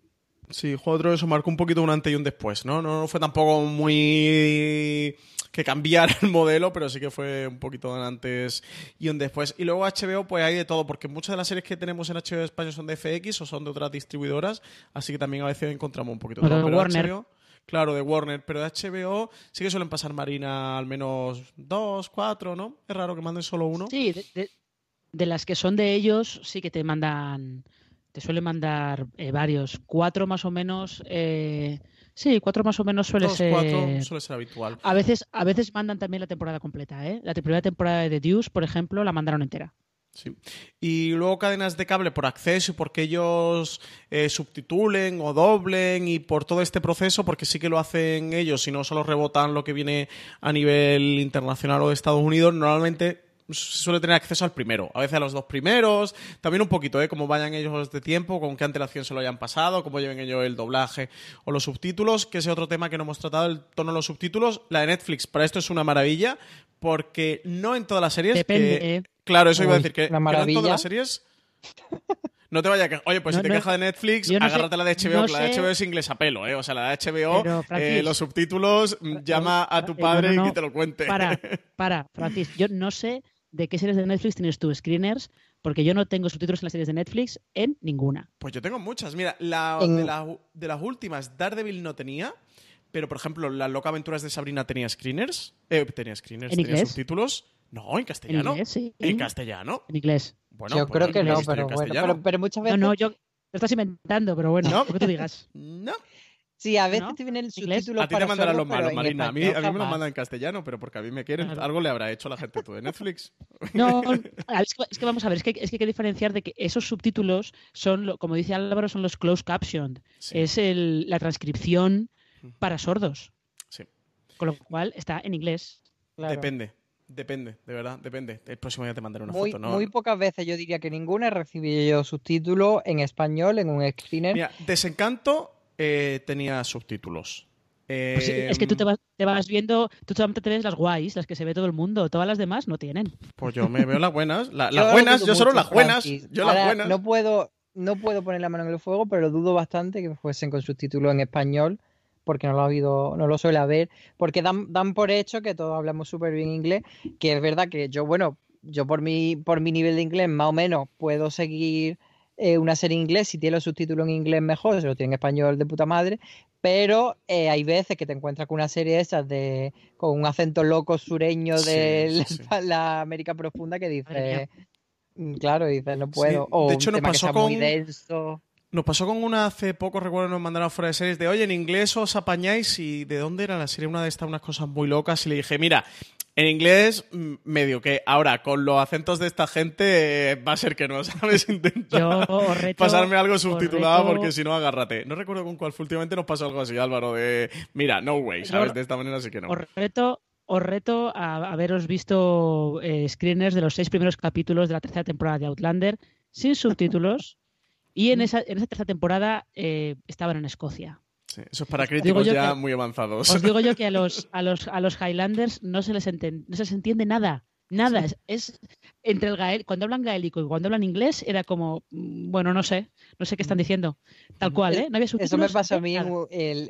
Speaker 4: Sí, Juego de Tronos eso marcó un poquito un antes y un después, ¿no? No fue tampoco muy que cambiara el modelo, pero sí que fue un poquito un antes y un después. Y luego HBO, pues hay de todo, porque muchas de las series que tenemos en HBO de España son de FX o son de otras distribuidoras, así que también a veces encontramos un poquito
Speaker 5: de
Speaker 4: todo. Pero
Speaker 5: Warner.
Speaker 4: HBO, claro, de Warner, pero de HBO sí que suelen pasar Marina al menos dos, cuatro, ¿no? Es raro que manden solo uno.
Speaker 5: sí, de, de- de las que son de ellos, sí que te mandan, te suelen mandar eh, varios. Cuatro más o menos, eh, sí, cuatro más o menos suele
Speaker 4: dos,
Speaker 5: ser.
Speaker 4: cuatro suele ser habitual.
Speaker 5: A veces, a veces mandan también la temporada completa, ¿eh? La primera temporada de The Deuce, por ejemplo, la mandaron entera.
Speaker 4: Sí. Y luego cadenas de cable por acceso y porque ellos eh, subtitulen o doblen y por todo este proceso, porque sí que lo hacen ellos y no solo rebotan lo que viene a nivel internacional o de Estados Unidos, normalmente suele tener acceso al primero, a veces a los dos primeros, también un poquito, ¿eh? Cómo vayan ellos de tiempo, con qué antelación se lo hayan pasado, cómo lleven ellos el doblaje o los subtítulos, que ese otro tema que no hemos tratado, el tono de los subtítulos. La de Netflix, para esto es una maravilla, porque no en todas las series...
Speaker 5: Depende,
Speaker 4: que-
Speaker 5: ¿eh?
Speaker 4: Claro, eso iba a decir que,
Speaker 6: una
Speaker 4: que no en todas las series. <laughs> No te vaya que. Oye, pues
Speaker 5: No,
Speaker 4: si te
Speaker 5: no,
Speaker 4: quejas de Netflix,
Speaker 5: no sé-
Speaker 4: agárrate la de HBO, que la de
Speaker 5: sé-
Speaker 4: HBO es inglés a pelo, ¿eh? O sea, la de HBO,
Speaker 5: Pero,
Speaker 4: eh, los subtítulos, mm, llama a tu
Speaker 5: Eh,
Speaker 4: padre y que te lo cuente.
Speaker 5: Para, <laughs> para, Francis, yo no sé de qué series de Netflix tienes tú screeners, porque yo no tengo subtítulos en las series de Netflix en ninguna.
Speaker 4: Pues yo tengo muchas. Mira, la,
Speaker 6: En-
Speaker 4: de, la- de las últimas, Daredevil no tenía, pero por ejemplo, Las Loca Aventuras de Sabrina tenía screeners. Eh, tenía screeners,
Speaker 5: ¿En
Speaker 4: tenía
Speaker 5: inglés?
Speaker 4: subtítulos. No, en
Speaker 5: En
Speaker 4: castellano.
Speaker 5: inglés, sí.
Speaker 4: En castellano.
Speaker 5: En inglés.
Speaker 4: Bueno,
Speaker 6: Yo
Speaker 4: pues
Speaker 6: creo que no,
Speaker 4: en
Speaker 6: pero bueno,
Speaker 4: castellano.
Speaker 6: pero, pero muchas
Speaker 5: No,
Speaker 6: veces.
Speaker 5: no, yo lo estás inventando, pero bueno,
Speaker 4: No.
Speaker 5: lo que tú digas. <laughs>
Speaker 4: No.
Speaker 6: Sí, a veces
Speaker 5: ¿No?
Speaker 6: te vienen
Speaker 5: ¿Inglés?
Speaker 6: subtítulos
Speaker 4: A ti te
Speaker 6: para
Speaker 4: mandarán los malos, Marina. A mí, a mí me los mandan en castellano, pero porque a mí me quieren.
Speaker 5: Claro.
Speaker 4: Algo le habrá hecho la gente tú de Netflix. <laughs>
Speaker 5: No, <laughs> es que, es que vamos a ver, es que, es que hay que diferenciar de que esos subtítulos son, como dice Álvaro, son los closed captioned.
Speaker 4: Sí.
Speaker 5: Es el, la transcripción para sordos.
Speaker 4: Sí.
Speaker 5: Con lo cual está en inglés.
Speaker 6: Claro.
Speaker 4: Depende, depende, de verdad, depende. El próximo día te mandaré una
Speaker 6: Muy,
Speaker 4: foto, ¿no?
Speaker 6: muy pocas veces, yo diría que ninguna he recibido yo subtítulos en español en un screener.
Speaker 4: Mira, Desencanto eh, tenía subtítulos.
Speaker 5: Pues sí,
Speaker 4: Eh,
Speaker 5: es que tú te vas, te vas viendo, tú solamente te ves las guays, las que se ve todo el mundo, todas las demás no tienen.
Speaker 4: Pues yo me veo las buenas. la- <laughs> las buenas, yo solo
Speaker 6: mucho,
Speaker 4: las buenas.
Speaker 6: Francis.
Speaker 4: Yo las buenas.
Speaker 6: No puedo, no puedo poner la mano en el fuego, pero dudo bastante que fuesen con subtítulos en español, porque no lo ha habido, no lo suele haber, porque dan, dan por hecho que todos hablamos súper bien inglés, que es verdad que yo, bueno, yo por mi, por mi nivel de inglés, más o menos, puedo seguir eh, una serie en inglés, si tiene los subtítulos en inglés mejor, si lo tiene en español de puta madre, pero eh, hay veces que te encuentras con una serie de esas de, con un acento loco sureño de
Speaker 4: sí, sí.
Speaker 6: la, <laughs> la América profunda que dice, mm, claro, dice, no puedo,
Speaker 4: de
Speaker 6: o
Speaker 4: hecho,
Speaker 6: un
Speaker 4: nos
Speaker 6: tema que
Speaker 4: pasó
Speaker 6: sea muy
Speaker 4: con-
Speaker 6: denso.
Speaker 4: Nos pasó con una hace poco, recuerdo, nos mandaron fuera de series de, oye, en inglés os apañáis y ¿de dónde era la serie? Una de estas, unas cosas muy locas y le dije, mira, en inglés, medio que ahora con los acentos de esta gente eh, va a ser que no, <laughs> ¿sabes? Intenta
Speaker 5: Yo reto-
Speaker 4: pasarme algo subtitulado
Speaker 5: reto-
Speaker 4: porque si no, agárrate. No recuerdo con cuál fue últimamente, nos pasó algo así, Álvaro, de, mira, no way, ¿sabes? De esta manera sí que no.
Speaker 5: Os reto, os reto a haberos visto eh, screeners de los seis primeros capítulos de la tercera temporada de Outlander sin subtítulos. Y en <laughs> esa, en esa tercera temporada eh, estaban en Escocia.
Speaker 4: Sí, eso es para críticos ya
Speaker 5: que-
Speaker 4: muy avanzados.
Speaker 5: Os digo yo que a los, <laughs> a los, a los Highlanders no se les enten- no se les entiende nada. Nada. Es, es entre el gael, cuando hablan gaélico y cuando hablan inglés era como, mm, bueno, no sé, no sé qué están diciendo. Tal cual, ¿eh? No había
Speaker 6: Eso me pasó a mí en-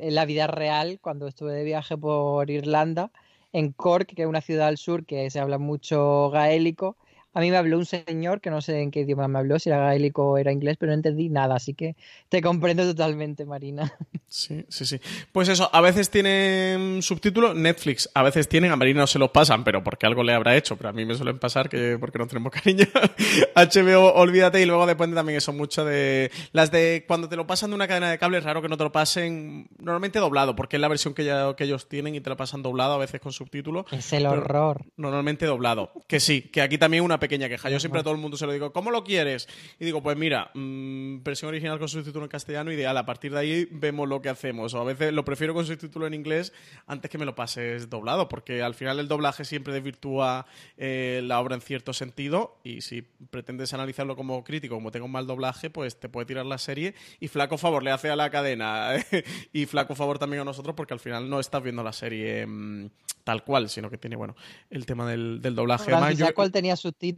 Speaker 6: en la vida real cuando estuve de viaje por Irlanda, en Cork, que es una ciudad al sur que se habla mucho gaélico. A mí me habló un señor que no sé en qué idioma me habló, si era gaélico o era inglés, pero no entendí nada, así que te comprendo totalmente, Marina.
Speaker 4: Sí, sí, sí. Pues eso, a veces tienen subtítulos, Netflix, a veces tienen, a Marina no se los pasan, pero porque algo le habrá hecho, pero a mí me suelen pasar que porque no tenemos cariño. <laughs> HBO, olvídate, y luego depende también eso mucho de las de cuando te lo pasan de una cadena de cable, es raro que no te lo pasen normalmente doblado, porque es la versión que, ya, que ellos tienen y te lo pasan doblado, a veces con subtítulos.
Speaker 6: Es el horror.
Speaker 4: Normalmente doblado. Que sí, que aquí también una pequeña queja. Yo siempre a todo el mundo se lo digo, ¿cómo lo quieres? Y digo, pues mira, mm, versión original con subtítulo en castellano, ideal. A partir de ahí vemos lo que hacemos. O a veces lo prefiero con subtítulo en inglés antes que me lo pases doblado, porque al final el doblaje siempre desvirtúa eh, la obra en cierto sentido. Y si pretendes analizarlo como crítico, como tenga un mal doblaje, pues te puede tirar la serie. Y flaco favor le hace a la cadena. <laughs> y flaco favor también a nosotros, porque al final no estás viendo la serie mm, tal cual, sino que tiene, bueno, el tema del, del doblaje. Además,
Speaker 6: Francis,
Speaker 4: yo-
Speaker 6: ¿sabes cuál tenía subtítulos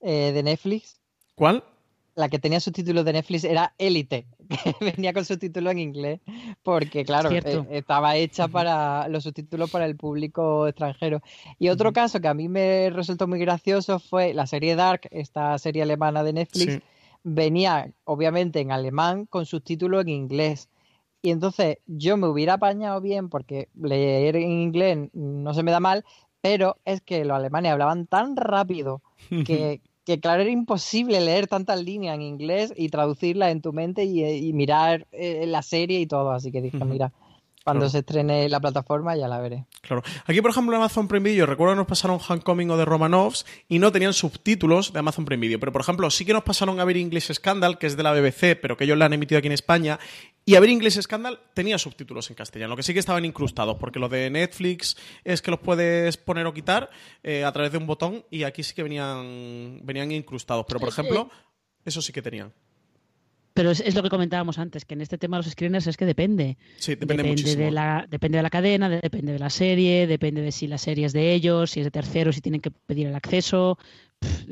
Speaker 6: eh, de Netflix?
Speaker 4: ¿Cuál?
Speaker 6: La que tenía subtítulos de Netflix era Élite, <laughs> que venía con subtítulos en inglés, porque claro, eh, estaba hecha para los subtítulos para el público extranjero. Y otro caso que a mí me resultó muy gracioso fue la serie Dark, esta serie alemana de Netflix,
Speaker 4: Sí.
Speaker 6: venía obviamente en alemán con subtítulos en inglés. Y entonces yo me hubiera apañado bien porque leer en inglés no se me da mal, pero es que los alemanes hablaban tan rápido que, <laughs> que, claro, era imposible leer tantas líneas en inglés y traducirlas en tu mente y, y mirar eh, la serie y todo. Así que dije, mira, cuando
Speaker 4: Claro.
Speaker 6: se estrene la plataforma ya la veré.
Speaker 4: Claro. Aquí, por ejemplo, en Amazon Prime Video, recuerdo que nos pasaron Homecoming o de Romanovs y no tenían subtítulos de Amazon Prime Video. Pero, por ejemplo, sí que nos pasaron a ver English Scandal, que es de la BBC, pero que ellos la han emitido aquí en España. Y a ver English Scandal tenía subtítulos en castellano, que sí que estaban incrustados, porque los de Netflix es que los puedes poner o quitar eh, a través de un botón y aquí sí que venían, venían incrustados. Pero, por ejemplo, eso sí que tenían.
Speaker 5: Pero es, es lo que comentábamos antes, que en este tema de los screeners es que depende.
Speaker 4: Sí, depende, muchísimo.
Speaker 5: de la, depende de la cadena, depende de la serie, depende de si la serie es de ellos, si es de terceros, si tienen que pedir el acceso. Pff,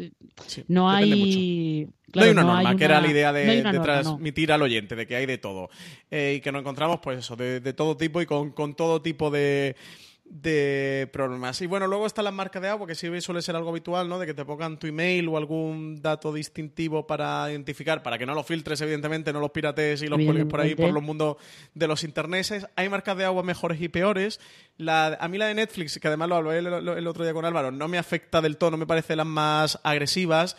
Speaker 4: Sí,
Speaker 5: no
Speaker 4: depende
Speaker 5: hay.
Speaker 4: no
Speaker 5: claro,
Speaker 4: hay una
Speaker 5: no
Speaker 4: norma, que era la idea de,
Speaker 5: no norma, no.
Speaker 4: transmitir al oyente, de que hay de todo. Eh, y que nos encontramos, pues eso, de, de todo tipo y con, con todo tipo de, de problemas. Y bueno, luego están las marcas de agua, que sí suele ser algo habitual, ¿no? De que te pongan tu email o algún dato distintivo para identificar, para que no lo filtres, evidentemente, no los pirates y los cuelgues por ahí por los mundos de los interneses. Hay marcas de agua mejores y peores. La, a mí la de Netflix, que además lo hablé el, el otro día con Álvaro, no me afecta del todo, no me parece las más agresivas.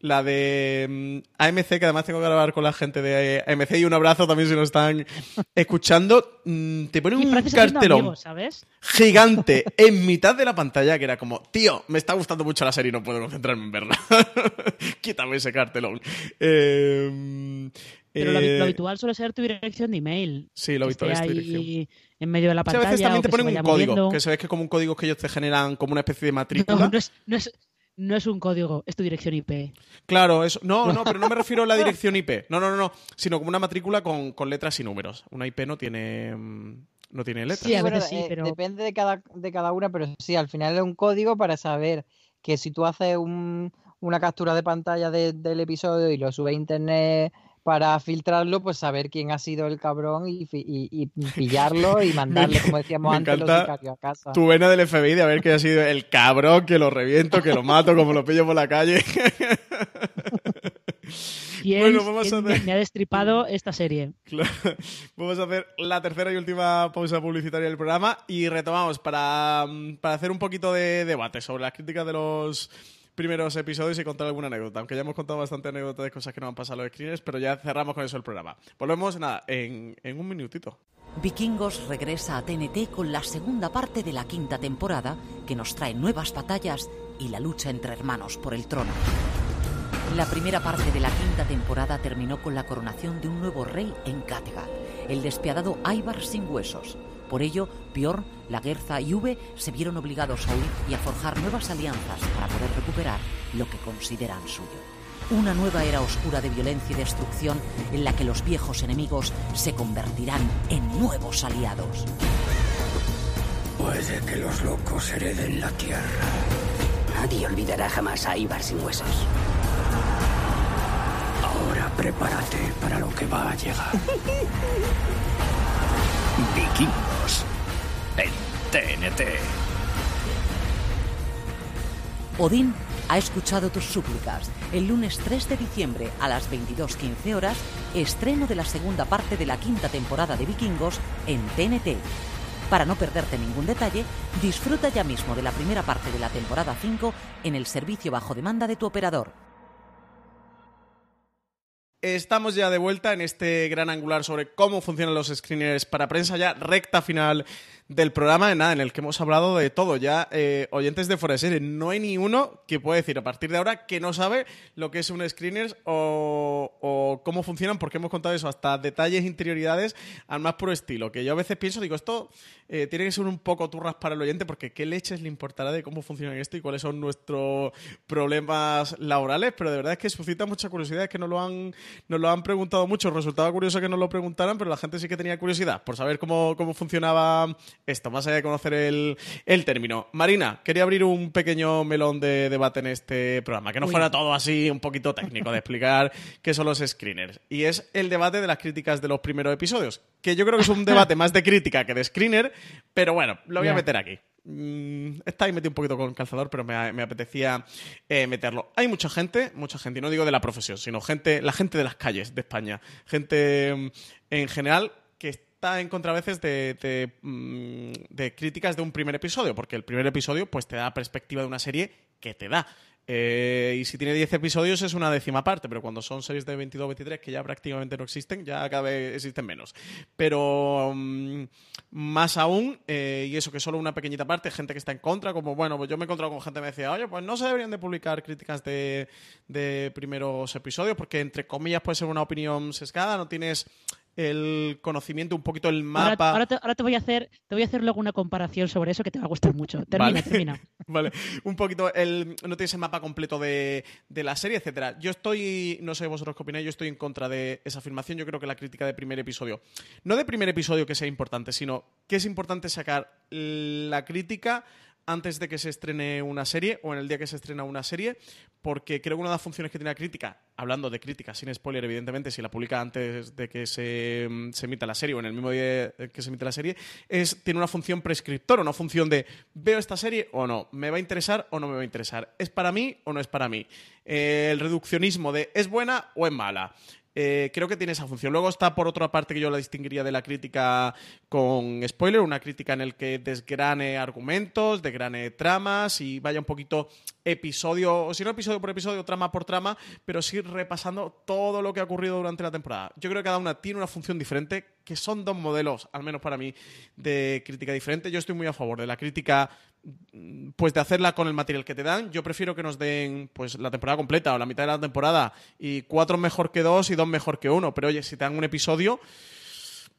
Speaker 4: La de mm, AMC, que además tengo que grabar con la gente de AMC, y un abrazo también si nos están <laughs> escuchando. mm, te ponen un cartelón
Speaker 5: amigos, ¿sabes?
Speaker 4: gigante <laughs> en mitad de la pantalla que era como, tío, me está gustando mucho la serie y no puedo concentrarme en verla. <laughs> Quítame ese cartelón. Eh,
Speaker 5: Pero lo,
Speaker 4: eh,
Speaker 5: lo habitual suele ser tu dirección de email.
Speaker 4: Sí, lo habitual es tu dirección.
Speaker 5: en medio de la pantalla.
Speaker 4: veces también te ponen un código,
Speaker 5: moviendo.
Speaker 4: que ve que como un código que ellos te generan como una especie de
Speaker 5: No,
Speaker 4: matrícula.
Speaker 5: no es, no, es, no es un código, es tu dirección IP.
Speaker 4: Claro, eso. No, <laughs> no, pero no me refiero a la dirección IP. No, no, no, no. Sino como una matrícula con, con letras y números. Una IP no tiene. mm, No tiene letras.
Speaker 5: Sí, a veces sí,
Speaker 6: eh,
Speaker 5: pero-
Speaker 6: depende de cada, de cada una, pero sí, al final es un código para saber que si tú haces un- una captura de pantalla de- del episodio y lo subes a internet para filtrarlo, pues saber quién ha sido el cabrón y, fi- y- y <laughs> pillarlo y mandarle, como decíamos
Speaker 4: me
Speaker 6: antes, los a casa.
Speaker 4: Tu vena del FBI de haber que ha sido el cabrón que lo reviento, que lo mato, como lo pillo por la calle. <laughs>
Speaker 5: ¿Quién,
Speaker 4: Bueno, vamos
Speaker 5: quién
Speaker 4: a
Speaker 5: me- ha destripado <laughs> esta serie?
Speaker 4: Claro. Vamos a hacer la tercera y última pausa publicitaria del programa y retomamos para, mm, para hacer un poquito de debate sobre las críticas de los primeros episodios y contar alguna anécdota. Aunque ya hemos contado bastante anécdotas de cosas que nos han pasado los screeners, pero ya cerramos con eso el programa. Volvemos, nada, en, en un minutito.
Speaker 11: Vikingos regresa a TNT con la segunda parte de la quinta temporada, que nos trae nuevas batallas y la lucha entre hermanos por el trono. La primera parte de la quinta temporada terminó con la coronación de un nuevo rey en Kattegat, el despiadado Ivar sin huesos. Por ello, Bjorn, Lagertha y Uve se vieron obligados a huir y a forjar nuevas alianzas para poder recuperar lo que consideran suyo. Una nueva era oscura de violencia y destrucción en la que los viejos enemigos se convertirán en nuevos aliados.
Speaker 3: Puede que los locos hereden la tierra. Nadie olvidará jamás a Ivar sin huesos. Ahora prepárate para lo que va a llegar. <laughs>
Speaker 12: Vikingos en TNT.
Speaker 11: Odín ha escuchado tus súplicas. El lunes 3 de diciembre a las 22.15 horas, estreno de la segunda parte de la quinta temporada de Vikingos en TNT. Para no perderte ningún detalle, disfruta ya mismo de la primera parte de la temporada 5 en el servicio bajo demanda de tu operador.
Speaker 4: Estamos ya de vuelta en este gran angular sobre cómo funcionan los screeners para prensa, ya recta final del programa, nada, en el que hemos hablado de todo. Ya, eh, oyentes de Foreserie, no hay ni uno que pueda decir a partir de ahora que no sabe lo que es un screener o, cómo funcionan, porque hemos contado eso, hasta detalles, interioridades, al más puro estilo. Que yo a veces pienso, digo, esto eh, tiene que ser un poco turras para el oyente, porque qué leches le importará de cómo funciona esto y cuáles son nuestros problemas laborales, pero de verdad es que suscita mucha curiosidad, es que nos lo han, nos lo han preguntado mucho. Resultaba curioso que nos lo preguntaran, pero la gente sí que tenía curiosidad por saber cómo, cómo funcionaba esto, más allá de conocer el, el término. Marina, quería abrir un pequeño melón de debate en este programa, que no
Speaker 5: Uy.
Speaker 4: fuera todo así un poquito técnico de explicar <laughs> qué son los screeners. Y es el debate de las críticas de los primeros episodios, que yo creo que es un debate más de crítica que de screener, pero bueno, lo voy a meter aquí. Mm, Está ahí metido un poquito con calzador, pero me, me apetecía eh, meterlo. Hay mucha gente, mucha gente, y no digo de la profesión, sino gente, la gente de las calles de España, gente mm, en general en contra a veces mm, de críticas de un primer episodio, porque el primer episodio pues te da perspectiva de una serie que te da. Eh, y si tiene 10 episodios es una décima parte, pero cuando son series de 22 23 que ya prácticamente no existen, ya cada vez existen menos. Pero mm, más aún, eh, y eso que solo una pequeñita parte, gente que está en contra, como bueno, pues yo me he encontrado con gente que me decía, oye, pues no se deberían de publicar críticas de primeros episodios, porque entre comillas puede ser una opinión sesgada, no tienes el conocimiento, un poquito el
Speaker 5: Ahora,
Speaker 4: mapa.
Speaker 5: ahora te, ahora te voy a hacer, te voy a hacer luego una comparación sobre eso que te va a gustar mucho. Termina,
Speaker 4: Vale.
Speaker 5: termina. <laughs>
Speaker 4: Vale, un poquito, el, no tienes el mapa completo de, de la serie, etcétera. Yo estoy, no sé vosotros qué opináis, yo estoy en contra de esa afirmación. Yo creo que la crítica de primer episodio, no de primer episodio que sea importante, sino que es importante sacar la crítica antes de que se estrene una serie o en el día que se estrena una serie, porque creo que una de las funciones que tiene la crítica, hablando de crítica, sin spoiler, evidentemente, si la publica antes de que se, mm, se emita la serie o en el mismo día que se emite la serie, es tiene una función prescriptora, una función de veo esta serie o no, me va a interesar o no me va a interesar, es para mí o no es para mí. Eh, el reduccionismo de es buena o es mala. Eh, creo que tiene esa función. Luego está por otra parte que yo la distinguiría de la crítica con spoiler, una crítica en el que desgrane argumentos, desgrane tramas y vaya un poquito episodio, o si no episodio por episodio, trama por trama, pero sí repasando todo lo que ha ocurrido durante la temporada. Yo creo que cada una tiene una función diferente, que son dos modelos, al menos para mí, de crítica diferente. Yo estoy muy a favor de la crítica pues de hacerla con el material que te dan. Yo prefiero que nos den pues la temporada completa o la mitad de la temporada y cuatro mejor que dos y dos mejor que uno. Pero oye, si te dan un episodio,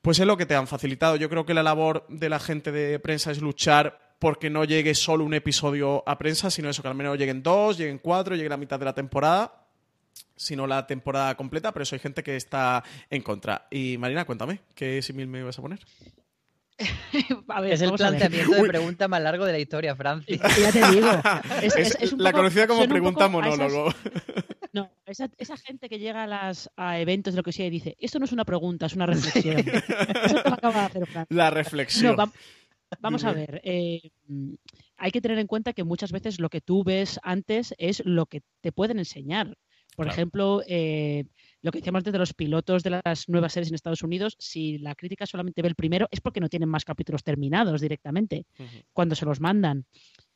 Speaker 4: pues es lo que te han facilitado. Yo creo que la labor de la gente de prensa es luchar porque no llegue solo un episodio a prensa, sino eso, que al menos lleguen dos, lleguen cuatro, llegue la mitad de la temporada, sino la temporada completa, pero eso hay gente que está en contra. Y Marina, cuéntame, ¿qué símil me vas a poner? <laughs>
Speaker 5: A ver,
Speaker 6: Es el planteamiento de pregunta más largo de la historia, Francis. <laughs>
Speaker 5: Ya te digo. Es,
Speaker 4: Es
Speaker 5: es- es un
Speaker 4: la
Speaker 5: poco-
Speaker 4: conocida como pregunta
Speaker 5: esas-
Speaker 4: monólogo. <laughs>
Speaker 5: No, esa, esa gente que llega a, las, a eventos de lo que sea y dice, esto no es una pregunta, es una reflexión. Eso es lo que acaba de hacer Fran.
Speaker 4: La reflexión.
Speaker 5: No, vamos a ver. eh, hay que tener en cuenta que muchas veces lo que tú ves antes es lo que te pueden enseñar. Por
Speaker 4: Claro.
Speaker 5: ejemplo, eh, lo que decíamos antes de los pilotos de las nuevas series en Estados Unidos, si la crítica solamente ve el primero es porque no tienen más capítulos terminados directamente cuando se los mandan.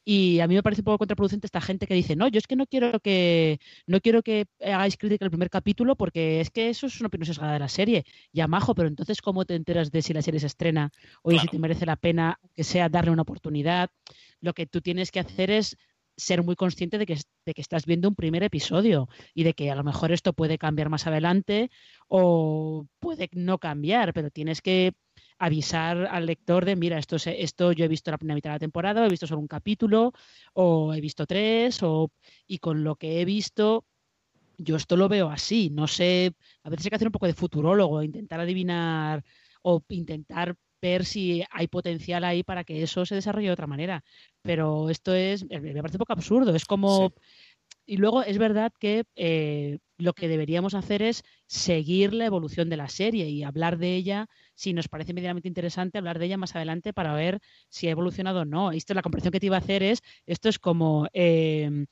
Speaker 5: Y a mí me parece un poco contraproducente esta gente que dice, no, yo es que no quiero que no quiero que hagáis crítica del primer capítulo porque es que eso es una opinión sesgada de la serie. Ya majo, pero entonces ¿cómo te enteras de si la serie se estrena o si te merece la pena que sea darle una oportunidad? Lo que tú tienes que hacer es ser muy consciente de que, de que estás viendo un primer episodio y de que a lo mejor esto puede cambiar más adelante o puede no cambiar, pero tienes que avisar al lector de, mira, esto, esto yo he visto la primera mitad de la temporada, he visto solo un capítulo, o he visto tres, o, y con lo que he visto, yo esto lo veo así. No sé, a veces hay que hacer un poco de futurólogo, intentar adivinar o intentar ver si hay potencial ahí para que eso se desarrolle de otra manera. Pero esto es, me parece un poco absurdo. Es como, y luego es verdad que eh, lo que deberíamos hacer es seguir la evolución de la serie y hablar de ella, si nos parece medianamente interesante, hablar de ella más adelante para ver si ha evolucionado o no. Esto, la comparación que te iba a hacer es, esto es como eh,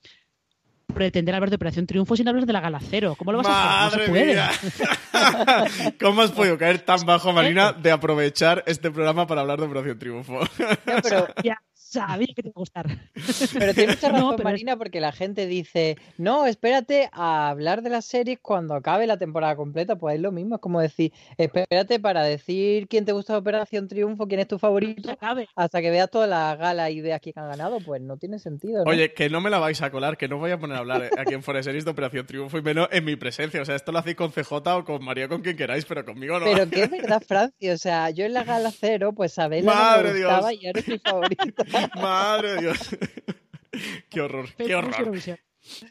Speaker 5: pretender hablar de Operación Triunfo sin hablar de la Gala Cero. ¿Cómo lo vas a hacer? No se puede.
Speaker 4: Mía. <laughs> ¿Cómo has podido caer tan bajo, Marina, de aprovechar este programa para hablar de Operación Triunfo?
Speaker 5: pero <laughs> ya, sabía que te iba a gustar. <laughs>
Speaker 6: Pero tienes mucha <laughs> razón, Marina, porque la gente dice, no, espérate a hablar de la serie cuando acabe la temporada completa. Pues es lo mismo, es como decir, espérate para decir quién te gusta de Operación Triunfo, quién es tu favorito, hasta que veas toda la gala y veas quién ha ganado, pues no tiene sentido.
Speaker 4: Oye, que no me la vais a colar, que no voy a poner a hablar aquí en Foreseries de Operación Triunfo y menos en mi presencia. O sea, esto lo hacéis con CJ o con María, con quien queráis, pero conmigo no.
Speaker 6: Pero que es <laughs> verdad, Francia. O sea, yo en la gala cero, pues
Speaker 4: Madre
Speaker 6: no me
Speaker 4: Dios.
Speaker 6: y eres mi favorita.
Speaker 4: Madre de Dios. <laughs> qué horror, qué horror.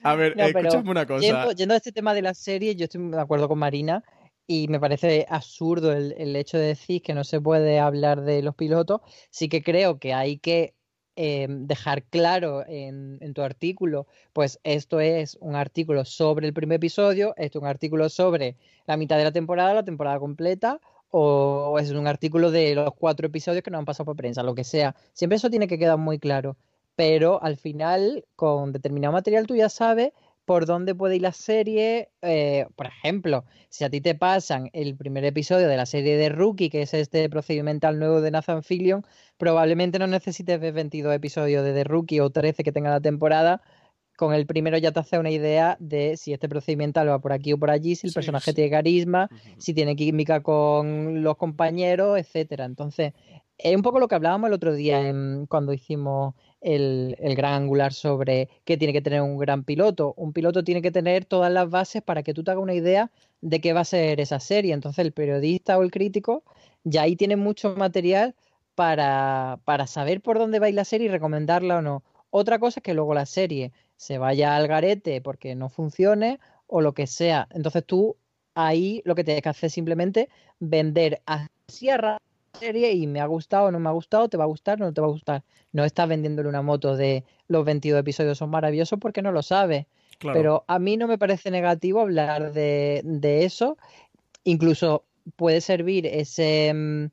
Speaker 4: A ver, eh, escúchame una cosa.
Speaker 6: Yendo, yendo, a este tema de la serie, yo estoy de acuerdo con Marina y me parece absurdo el, el, hecho de decir que no se puede hablar de los pilotos. Sí que creo que hay que eh, dejar claro en, en, tu artículo, pues esto es un artículo sobre el primer episodio, esto es un artículo sobre la mitad de la temporada, la temporada completa, o es un artículo de los cuatro episodios que nos han pasado por prensa, lo que sea. Siempre eso tiene que quedar muy claro. Pero al final, con determinado material, tú ya sabes por dónde puede ir la serie. Eh, por ejemplo, si a ti te pasan el primer episodio de la serie de Rookie, que es este procedimental nuevo de Nathan Fillion, probablemente no necesites ver 22 episodios de The Rookie o 13 que tenga la temporada, con el primero ya te hace una idea de si este procedimental va por aquí o por allí, si el
Speaker 4: Sí,
Speaker 6: personaje
Speaker 4: sí.
Speaker 6: tiene carisma, si tiene química con los compañeros, etcétera. Entonces, es un poco lo que hablábamos el otro día en- cuando hicimos el, el gran angular sobre qué tiene que tener un gran piloto. Un piloto tiene que tener todas las bases para que tú te hagas una idea de qué va a ser esa serie. Entonces, el periodista o el crítico ya ahí tiene mucho material para, para saber por dónde va a ir la serie y recomendarla o no. Otra cosa es que luego la serie se vaya al garete porque no funcione o lo que sea. Entonces tú ahí lo que tienes que hacer es simplemente vender a ra- serie y me ha gustado, no me ha gustado, te va a gustar, no te va a gustar. No estás vendiéndole una moto de los 22 episodios son maravillosos porque no lo sabes.
Speaker 4: Claro.
Speaker 6: Pero a mí no me parece negativo hablar de, de eso. Incluso puede servir ese, mm,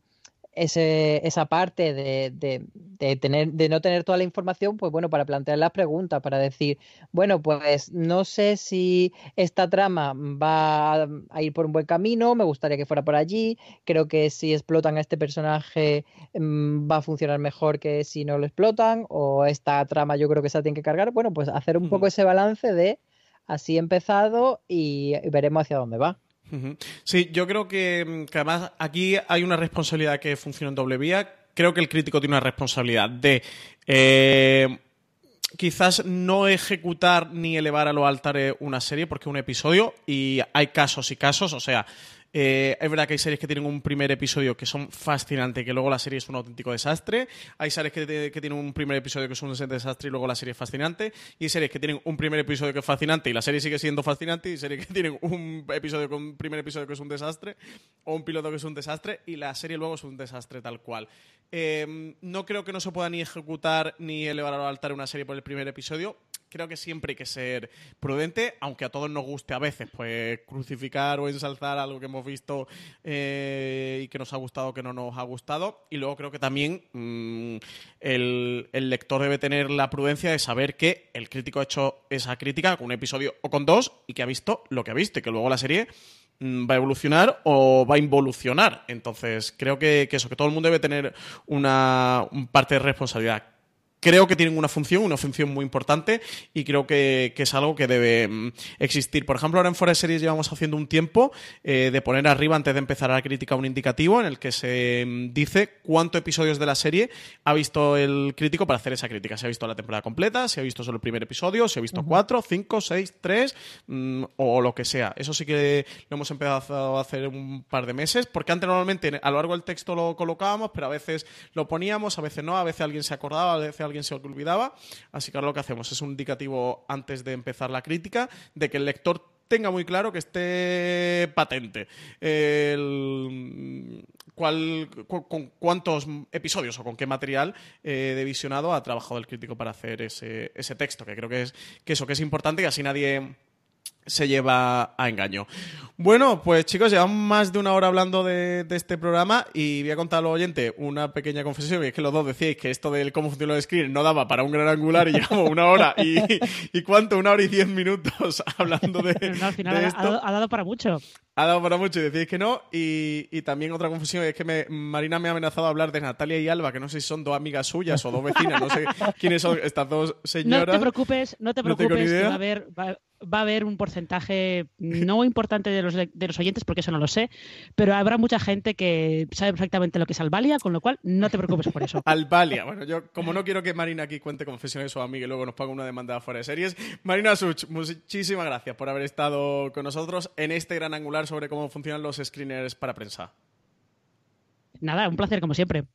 Speaker 6: ese, esa parte de, de, de tener, de no tener toda la información, pues bueno, para plantear las preguntas, para decir, bueno, pues no sé si esta trama va a ir por un buen camino, me gustaría que fuera por allí, creo que si explotan a este personaje mm, va a funcionar mejor que si no lo explotan, o esta trama yo creo que se la tiene que cargar, bueno, pues hacer un poco ese balance de así empezado y, y veremos hacia dónde va.
Speaker 4: Sí, yo creo que, mm, que además aquí hay una responsabilidad que funciona en doble vía. Creo que el crítico tiene una responsabilidad de eh, quizás no ejecutar ni elevar a los altares una serie porque es un episodio y hay casos y casos, o sea, eh, es verdad que hay series que tienen un primer episodio que son fascinantes que luego la serie es un auténtico desastre. Hay series que tienen un primer episodio que es un desastre y luego la serie es fascinante. Y hay series que tienen un primer episodio que es fascinante y la serie sigue siendo fascinante. Y series que tienen un episodio con un primer episodio que es un desastre o un piloto que es un desastre y la serie luego es un desastre tal cual. Eh, no creo que no se pueda ni ejecutar ni elevar al altar una serie por el primer episodio. Creo que siempre hay que ser prudente, aunque a todos nos guste a veces, pues crucificar o ensalzar algo que hemos visto eh, y que nos ha gustado o que no nos ha gustado. Y luego creo que también mm, el, lector debe tener la prudencia de saber que el crítico ha hecho esa crítica con un episodio o con dos y que ha visto lo que ha visto y que luego la serie mm, va a evolucionar o va a involucionar. Entonces, creo que, eso, que todo el mundo debe tener una un parte de responsabilidad. Creo que tienen una función, una función muy importante y creo que, que es algo que debe mm, existir. Por ejemplo, ahora en Forest Series llevamos haciendo un tiempo eh, de poner arriba antes de empezar la crítica un indicativo en el que se mm, dice cuántos episodios de la serie ha visto el crítico para hacer esa crítica. Si ha visto la temporada completa, si ha visto solo el primer episodio, si ha visto cuatro, cinco, seis, tres mm, o lo que sea. Eso sí que lo hemos empezado a hacer un par de meses porque antes normalmente a lo largo del texto lo colocábamos, pero a veces lo poníamos, a veces no, a veces alguien se acordaba, a veces alguien se olvidaba. Así que ahora lo que hacemos es un indicativo antes de empezar la crítica de que el lector tenga muy claro que esté patente cuál, cu- con cuántos episodios o con qué material eh, de visionado ha trabajado el crítico para hacer ese, ese texto, que creo que es que eso que es importante y así nadie se lleva a engaño. Bueno, pues chicos, llevamos más de una hora hablando de, de este programa y voy a contar al oyente una pequeña confesión, y es que los dos decíais que esto del cómo funciona el screen no daba para un gran angular y llevamos una hora y, y cuánto, una hora y diez minutos <laughs> hablando de,
Speaker 5: Pero no, al final
Speaker 4: de esto.
Speaker 5: ha- ha dado para mucho.
Speaker 4: Ha dado para mucho y decís que no. Y, y también otra confusión es que me- Marina me ha amenazado a hablar de Natalia y Alba, que no sé si son dos amigas suyas o dos vecinas, no sé quiénes son estas dos
Speaker 5: No
Speaker 4: señoras.
Speaker 5: te preocupes, no te
Speaker 4: No
Speaker 5: preocupes, que va a haber, va, va a haber un porcentaje <laughs> no importante de los, de los oyentes, porque eso no lo sé, pero habrá mucha gente que sabe perfectamente lo que es Albalia, con lo cual no te preocupes por eso. <laughs>
Speaker 4: Albalia. Bueno, yo como no quiero que Marina aquí cuente confesiones de su amiga y luego nos pague una demanda fuera de series, Marina Such, muchísimas gracias por haber estado con nosotros en este gran angular sobre cómo funcionan los screeners para prensa.
Speaker 5: Nada, un placer como siempre.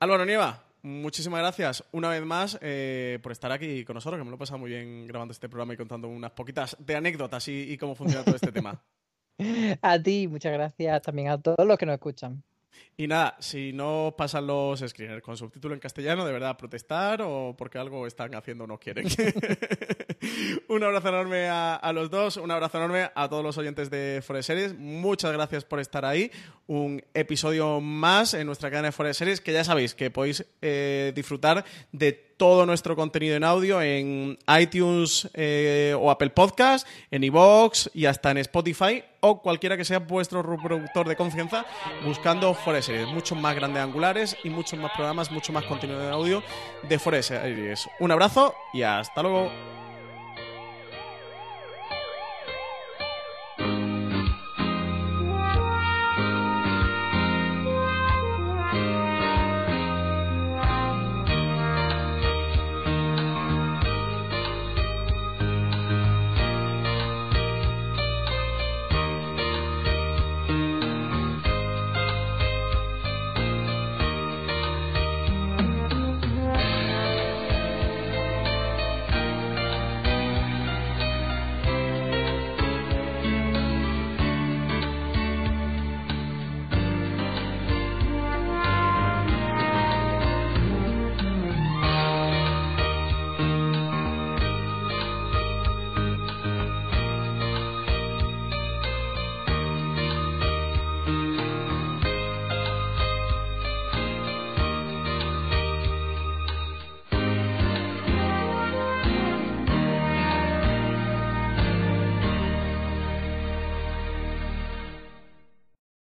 Speaker 4: Álvaro Nieva, muchísimas gracias una vez más eh, por estar aquí con nosotros, que me lo he pasado muy bien grabando este programa y contando unas poquitas de anécdotas y, y cómo funciona todo este tema. <laughs>
Speaker 6: A ti, muchas gracias también a todos los que nos escuchan.
Speaker 4: Y nada, si no pasan los screeners con subtítulo en castellano, de verdad protestar o porque algo están haciendo o no quieren. <laughs> un abrazo enorme a, a los dos, un abrazo enorme a todos los oyentes de Forest Series. Muchas gracias por estar ahí. Un episodio más en nuestra cadena de Forest Series, que ya sabéis que podéis eh, disfrutar de todo nuestro contenido en audio en iTunes eh, o Apple Podcast, en iVoox y hasta en Spotify o cualquiera que sea vuestro reproductor de confianza buscando Forest. Muchos más grandes angulares y muchos más programas, mucho más contenido de audio de Forest. Un abrazo y hasta luego.